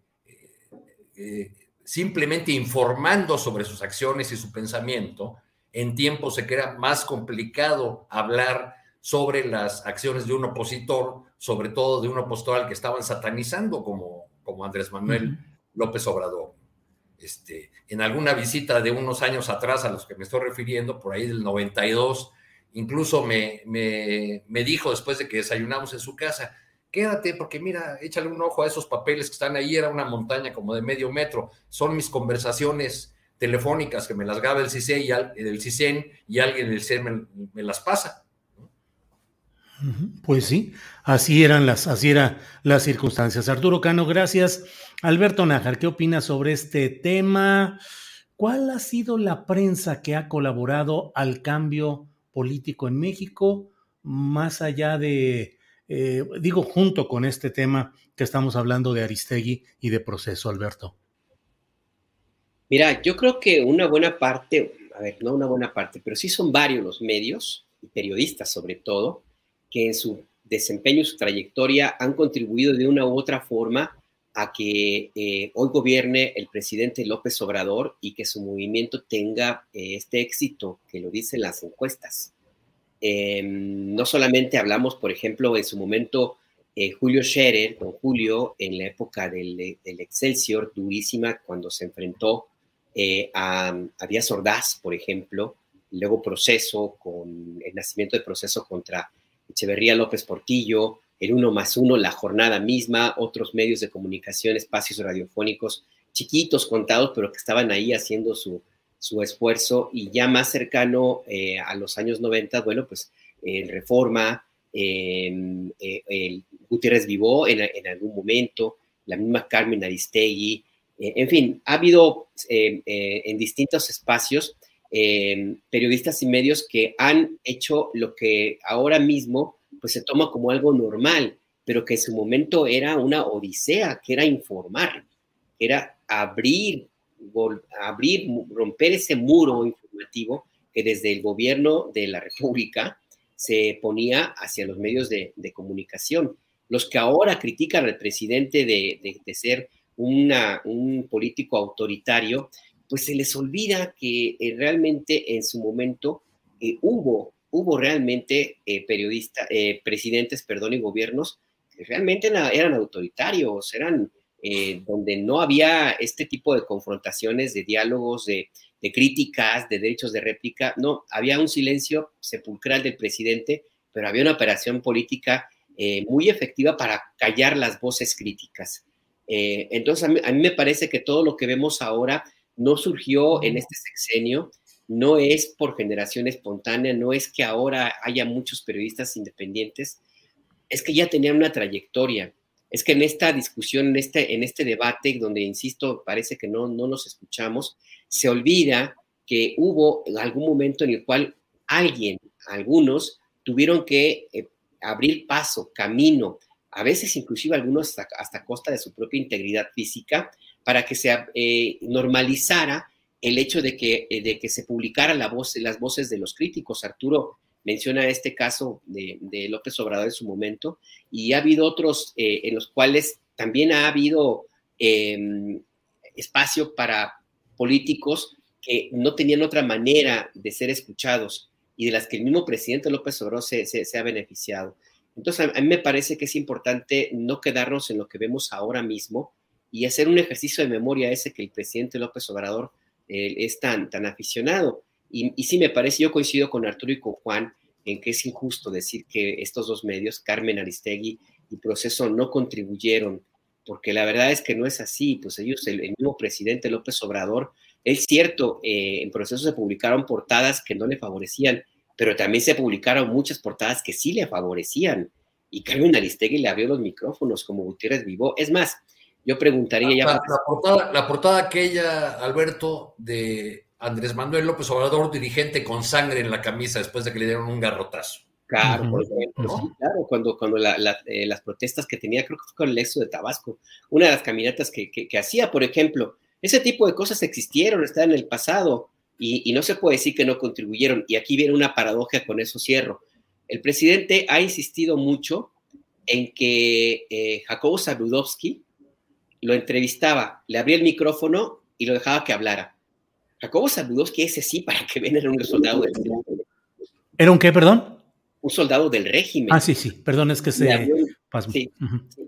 [SPEAKER 1] simplemente informando sobre sus acciones y su pensamiento, en tiempos se crea más complicado hablar sobre las acciones de un opositor, sobre todo de un opositor al que estaban satanizando como, como Andrés Manuel López Obrador. Este, en alguna visita de unos años atrás a los que me estoy refiriendo, por ahí del 92, incluso me, me, me dijo después de que desayunamos en su casa, quédate porque mira, échale un ojo a esos papeles que están ahí, era una montaña como de medio metro, son mis conversaciones telefónicas que me las graba el CISEN y, el CISEN y alguien del CISEN me, las pasa.
[SPEAKER 2] Pues sí, así eran las, así eran las circunstancias. Arturo Cano, gracias. Alberto Nájar, ¿qué opinas sobre este tema? ¿Cuál ha sido la prensa que ha colaborado al cambio político en México, más allá de eh, digo, junto con este tema que estamos hablando de Aristegui y de proceso, Alberto?
[SPEAKER 4] Mira, yo creo que una buena parte, a ver, no una buena parte, pero sí son varios los medios, y periodistas sobre todo, que en su desempeño su trayectoria han contribuido de una u otra forma a que eh, hoy gobierne el presidente López Obrador y que su movimiento tenga eh, este éxito que lo dicen las encuestas. Em, no solamente hablamos, por ejemplo, en su momento, eh, Julio Scherer, con Julio, en la época del, Excelsior, durísima, cuando se enfrentó eh, a, Díaz Ordaz, por ejemplo, luego proceso, con el nacimiento de proceso contra Echeverría López Portillo, el uno más uno, la jornada misma, otros medios de comunicación, espacios radiofónicos chiquitos, contados, pero que estaban ahí haciendo su, su esfuerzo. Y ya más cercano eh, a los años 90, bueno, pues en Reforma, eh, el Gutiérrez Vivó en, algún momento, la misma Carmen Aristegui, eh, en fin, ha habido en distintos espacios periodistas y medios que han hecho lo que ahora mismo pues se toma como algo normal, pero que en su momento era una odisea, que era informar, que era abrir abrir, romper ese muro informativo que desde el gobierno de la República se ponía hacia los medios de, comunicación. Los que ahora critican al presidente de, ser un político autoritario, pues se les olvida que eh, realmente en su momento eh, hubo, hubo realmente eh, periodistas, presidentes, perdón, y gobiernos que realmente eran autoritarios, eran eh, donde no había este tipo de confrontaciones, de diálogos, de, críticas, de derechos de réplica. No, había un silencio sepulcral del presidente, pero había una operación política eh, muy efectiva para callar las voces críticas. Eh, entonces, a mí, me parece que todo lo que vemos ahora no surgió en este sexenio, no es por generación espontánea, no es que ahora haya muchos periodistas independientes, es que ya tenían una trayectoria. Es que en esta discusión, en este, en este debate, donde, insisto, parece que no, no nos escuchamos, se olvida que hubo algún momento en el cual alguien, algunos, tuvieron que eh, abrir paso, camino, a veces inclusive algunos hasta, costa de su propia integridad física, para que se eh, normalizara el hecho de que, eh, de que se publicara la voz, las voces de los críticos. Arturo menciona este caso de, López Obrador en su momento, y ha habido otros en los cuales también ha habido em, espacio para políticos que no tenían otra manera de ser escuchados y de las que el mismo presidente López Obrador se, ha beneficiado. Entonces, a mí me parece que es importante no quedarnos en lo que vemos ahora mismo y hacer un ejercicio de memoria ese que el presidente López Obrador eh, es tan, tan aficionado. Y, y, sí me parece, yo coincido con Arturo y con Juan en que es injusto decir que estos dos medios, Carmen Aristegui y Proceso, no contribuyeron, porque la verdad es que no es así, pues ellos, el, el mismo presidente López Obrador, es cierto, eh, en proceso se publicaron portadas que no le favorecían, pero también se publicaron muchas portadas que sí le favorecían. Y Carmen Aristegui le abrió los micrófonos como Gutiérrez Vivo. Es más, yo preguntaría ya...
[SPEAKER 1] La, portada, la portada aquella, Alberto, de Andrés Manuel López Obrador, dirigente con sangre en la camisa después de que le dieron un garrotazo.
[SPEAKER 4] Claro, por ejemplo, claro, cuando, cuando eh, las protestas que tenía, creo que fue con el éxodo de Tabasco, una de las caminatas que, que hacía, por ejemplo, ese tipo de cosas existieron, están en el pasado y, no se puede decir que no contribuyeron. Y aquí viene una paradoja, con eso cierro. El presidente ha insistido mucho en que eh, Jacobo lo entrevistaba, le abría el micrófono y lo dejaba que hablara. Jacobo Saludowski, ese sí, para que vean, era un soldado del régimen.
[SPEAKER 2] ¿Era un qué, perdón?
[SPEAKER 4] Un soldado del régimen.
[SPEAKER 2] Ah, sí, sí, perdón, es que se...
[SPEAKER 4] sí,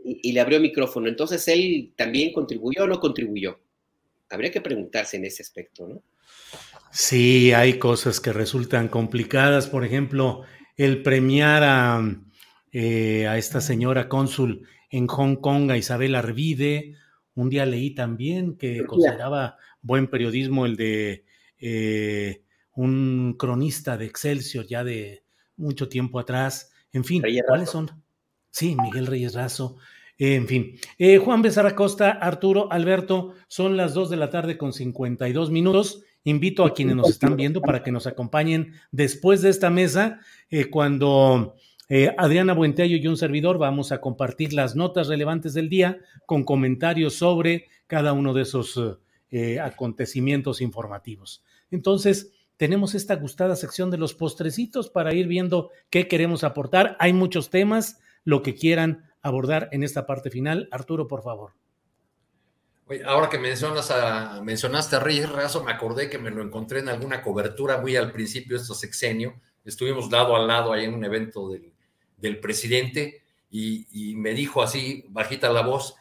[SPEAKER 4] y, y, le abrió el micrófono. Entonces, ¿él también contribuyó o no contribuyó? habría que preguntarse en ese aspecto, ¿no?
[SPEAKER 2] Sí, hay cosas que resultan complicadas. Por ejemplo, el premiar a, eh, a esta señora cónsul en Hong Kong, a Isabel Arvide. Un día leí también que consideraba buen periodismo el de eh, un cronista de Excelsior ya de mucho tiempo atrás. En fin, ¿cuáles son? Sí, Miguel Reyes Razo en fin, eh, Juan Becerra Costa, Arturo, Alberto, son las 2 de la tarde con 52 minutos. Invito a quienes nos están viendo para que nos acompañen después de esta mesa, eh, cuando eh, Adriana Buenteayo y un servidor vamos a compartir las notas relevantes del día con comentarios sobre cada uno de esos acontecimientos informativos. Entonces, tenemos esta gustada sección de los postrecitos para ir viendo qué queremos aportar. Hay muchos temas, lo que quieran abordar en esta parte final. Arturo, por favor.
[SPEAKER 1] ahora que mencionas a, mencionaste a Reyes Razo, me acordé que me lo encontré en alguna cobertura muy al principio de este sexenio. Estuvimos lado a lado ahí en un evento del, presidente y, me dijo así, bajita la voz,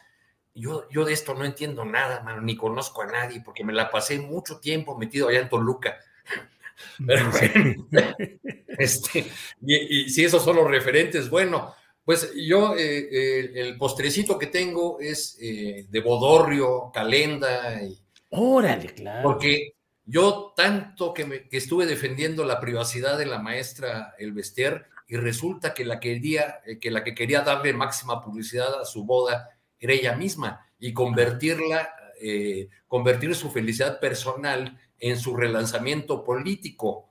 [SPEAKER 1] yo, yo de esto no entiendo nada, ni conozco a nadie, porque me la pasé mucho tiempo metido allá en Toluca. Pero este, y si esos son los referentes, bueno, pues yo, eh, eh, el postrecito que tengo es eh, de bodorrio, calenda. Y,
[SPEAKER 2] Órale, claro.
[SPEAKER 1] Porque yo tanto que, me, que, estuve defendiendo la privacidad de la maestra Elvester y resulta que la, quería, que la que quería darle máxima publicidad a su boda era ella misma y convertirla, convertir su felicidad personal en su relanzamiento político.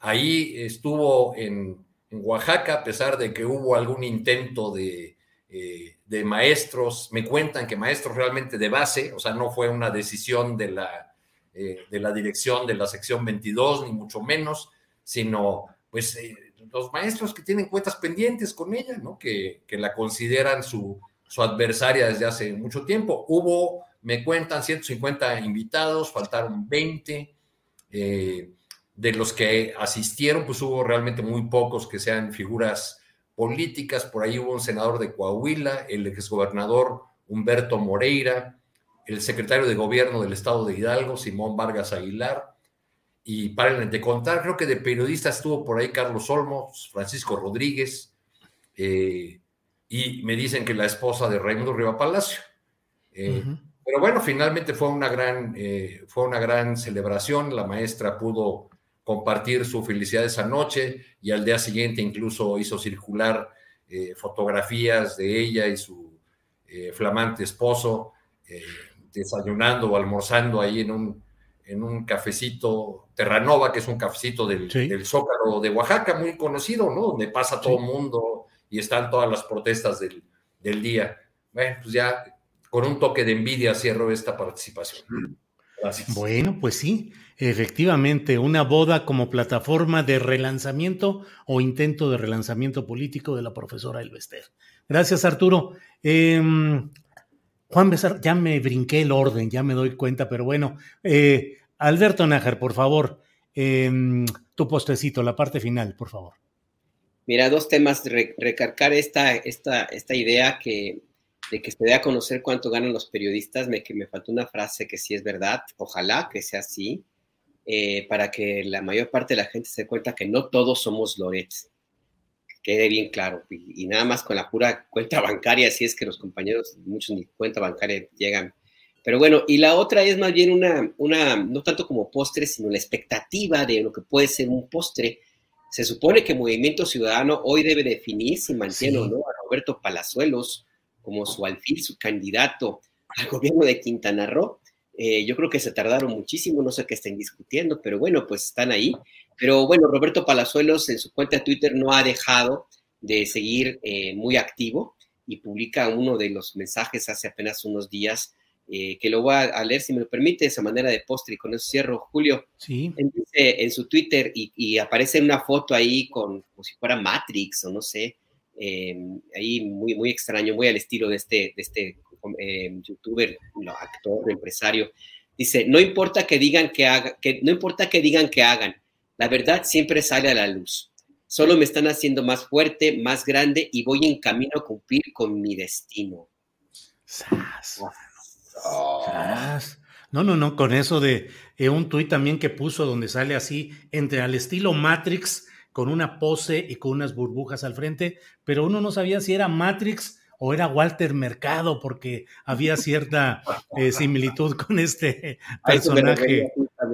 [SPEAKER 1] ahí estuvo en en Oaxaca, a pesar de que hubo algún intento de, eh, de, maestros, me cuentan que maestros realmente de base, o sea, no fue una decisión de la, eh, de la dirección de la sección 22, ni mucho menos, sino pues eh, los maestros que tienen cuentas pendientes con ella, ¿no? Que, que la consideran su, su, adversaria desde hace mucho tiempo. Hubo, me cuentan, 150 invitados, faltaron 20. Eh, de los que asistieron, pues hubo realmente muy pocos que sean figuras políticas. Por ahí hubo un senador de Coahuila, el exgobernador Humberto Moreira, el secretario de gobierno del estado de Hidalgo, Simón Vargas Aguilar. Y paren de contar, creo que de periodista estuvo por ahí Carlos Olmos, Francisco Rodríguez, eh, y me dicen que la esposa de Raimundo Riva Palacio. Eh, Pero bueno, finalmente fue una gran, eh, fue una gran celebración. La maestra pudo compartir su felicidad esa noche y al día siguiente incluso hizo circular fotografías de ella y su flamante esposo desayunando o almorzando ahí en un, en un cafecito Terranova, que es un cafecito del, del Zócalo de Oaxaca, muy conocido, ¿no? Donde pasa todo el mundo y están todas las protestas del, del día. Bueno, pues ya con un toque de envidia cierro esta participación.
[SPEAKER 2] Gracias. Bueno, pues sí, efectivamente, una boda como plataforma de relanzamiento o intento de relanzamiento político de la profesora Elvester. Gracias, Arturo. Em, Juan Besar, ya me brinqué el orden, ya me doy cuenta, pero bueno, eh, Alberto Nájar, por favor, em, tu postecito, la parte final, por favor.
[SPEAKER 4] Mira, dos temas, recargar esta, idea que de que se dé a conocer cuánto ganan los periodistas, me, que me faltó una frase que sí es verdad, ojalá que sea así, eh, para que la mayor parte de la gente se dé cuenta que no todos somos Lorets, quede bien claro, y, nada más con la pura cuenta bancaria, si es que los compañeros, muchos ni cuenta bancaria llegan. Pero bueno, y la otra es más bien una, una, no tanto como postre, sino la expectativa de lo que puede ser un postre. Se supone que Movimiento Ciudadano hoy debe definir si mantiene o no a Roberto Palazuelos como su alfil, su candidato al gobierno de Quintana Roo. Eh, yo creo que se tardaron muchísimo, no sé qué estén discutiendo, pero bueno, pues están ahí. Pero bueno, Roberto Palazuelos en su cuenta de Twitter no ha dejado de seguir eh, muy activo y publica uno de los mensajes hace apenas unos días eh, que lo voy a, leer, si me lo permite, de esa manera de postre y con eso cierro. Julio,
[SPEAKER 2] sí.
[SPEAKER 4] en su Twitter y, y, aparece una foto ahí con, como si fuera Matrix o no sé, eh, ahí muy, muy extraño, muy al estilo de este, de este eh, youtuber, actor, empresario. Dice, no importa que digan que hagan, que, no importa que digan que hagan, la verdad siempre sale a la luz. Solo me están haciendo más fuerte, más grande y voy en camino a cumplir con mi destino.
[SPEAKER 2] No, no, no, con eso de eh, un tuit también que puso donde sale así, entre al estilo Matrix, con una pose y con unas burbujas al frente, pero uno no sabía si era Matrix o era Walter Mercado, porque había cierta eh, similitud con este personaje.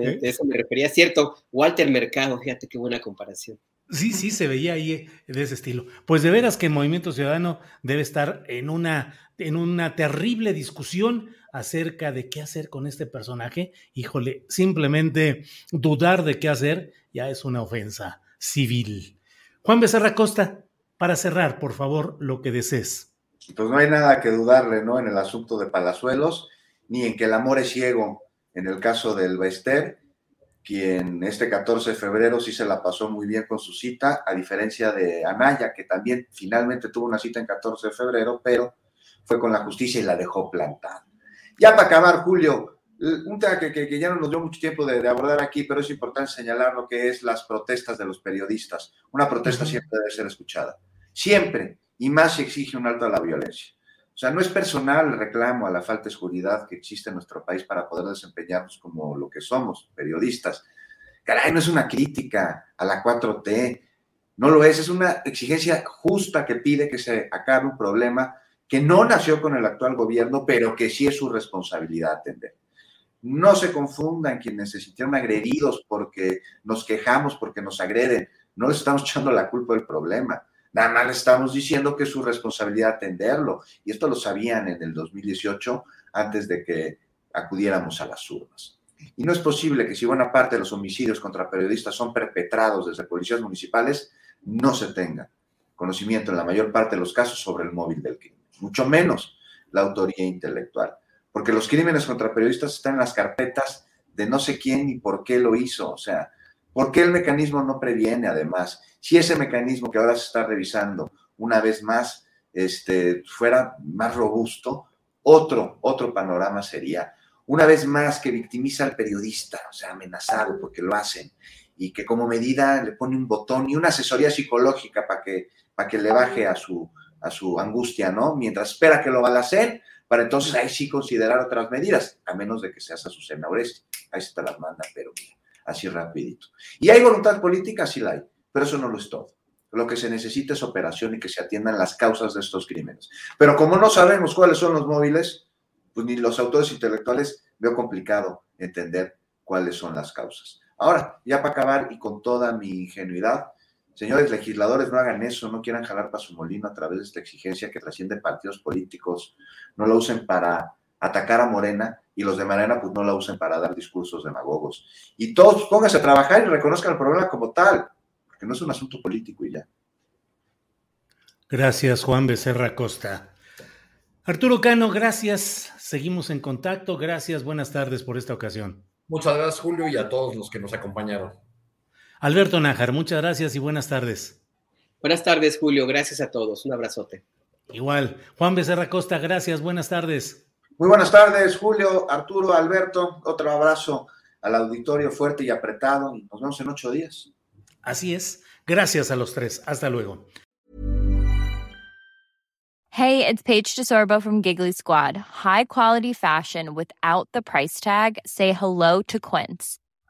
[SPEAKER 4] ¿Eh? Eso me, refería, cierto, Walter Mercado, fíjate qué buena comparación.
[SPEAKER 2] Sí, sí, se veía ahí de ese estilo. Pues de veras que el Movimiento Ciudadano debe estar en una, en una terrible discusión acerca de qué hacer con este personaje. Híjole, simplemente dudar de qué hacer ya es una ofensa civil. Juan Becerra Costa, para cerrar, por favor, lo que desees.
[SPEAKER 3] Pues no hay nada que dudarle, ¿no? En el asunto de Palazuelos, ni en que el amor es ciego en el caso del Bester, quien este 14 de febrero sí se la pasó muy bien con su cita, a diferencia de Anaya, que también finalmente tuvo una cita en 14 de febrero, pero fue con la justicia y la dejó plantada. Ya para acabar, Julio, un tema que, ya no nos dio mucho tiempo de, abordar aquí, pero es importante señalar lo que es las protestas de los periodistas. Una protesta siempre debe ser escuchada. Siempre, y más si exige un alto a la violencia. O sea, no es personal el reclamo a la falta de seguridad que existe en nuestro país para poder desempeñarnos como lo que somos, periodistas. Caray, no es una crítica a la 4T, no lo es, es una exigencia justa que pide que se acabe un problema que no nació con el actual gobierno, pero que sí es su responsabilidad atender. No se confundan quienes se sintieron agredidos porque nos quejamos, porque nos agreden. No les estamos echando la culpa del problema. Nada más les estamos diciendo que es su responsabilidad atenderlo. Y esto lo sabían en el 2018 antes de que acudiéramos a las urnas. Y no es posible que si buena parte de los homicidios contra periodistas son perpetrados desde policías municipales, no se tenga conocimiento en la mayor parte de los casos sobre el móvil del crimen, mucho menos la autoría intelectual porque los crímenes contra periodistas están en las carpetas de no sé quién y por qué lo hizo. O sea, ¿por qué el mecanismo no previene además? Si ese mecanismo que ahora se está revisando una vez más este, fuera más robusto, otro, otro panorama sería, una vez más, que victimiza al periodista, o sea, amenazado porque lo hacen, y que como medida le pone un botón y una asesoría psicológica para que, para que le baje a su, a su angustia, ¿no? Mientras espera que lo balacen, para entonces ahí sí considerar otras medidas, a menos de que seas Azucena Oresti. Ahí se te las manda, pero mira, así rapidito. ¿Y hay voluntad política? Sí la hay, pero eso no lo es todo. Lo que se necesita es operación y que se atiendan las causas de estos crímenes. Pero como no sabemos cuáles son los móviles, pues ni los autores intelectuales veo complicado entender cuáles son las causas. Ahora, ya para acabar y con toda mi ingenuidad, señores legisladores, no hagan eso, no quieran jalar para su molino a través de esta exigencia que trasciende partidos políticos, no la usen para atacar a Morena y los de Morena pues no la usen para dar discursos demagogos. Y todos pónganse a trabajar y reconozcan el problema como tal, porque no es un asunto político y ya.
[SPEAKER 2] Gracias, Juan Becerra Costa. Arturo Cano, gracias. Seguimos en contacto. Gracias. Buenas tardes por esta ocasión.
[SPEAKER 1] Muchas gracias, Julio, y a todos los que nos acompañaron.
[SPEAKER 2] Alberto Nájar, muchas gracias y buenas tardes.
[SPEAKER 4] Buenas tardes, Julio. Gracias a todos. Un abrazote.
[SPEAKER 2] Igual. Juan Becerra Costa, gracias. Buenas tardes.
[SPEAKER 3] Muy buenas tardes, Julio, Arturo, Alberto. Otro abrazo al auditorio fuerte y apretado. Nos vemos en ocho días.
[SPEAKER 2] Así es. Gracias a los tres. Hasta luego.
[SPEAKER 7] Hey, it's Paige DeSorbo from Giggly Squad. High quality fashion without the price tag. Say hello to Quince.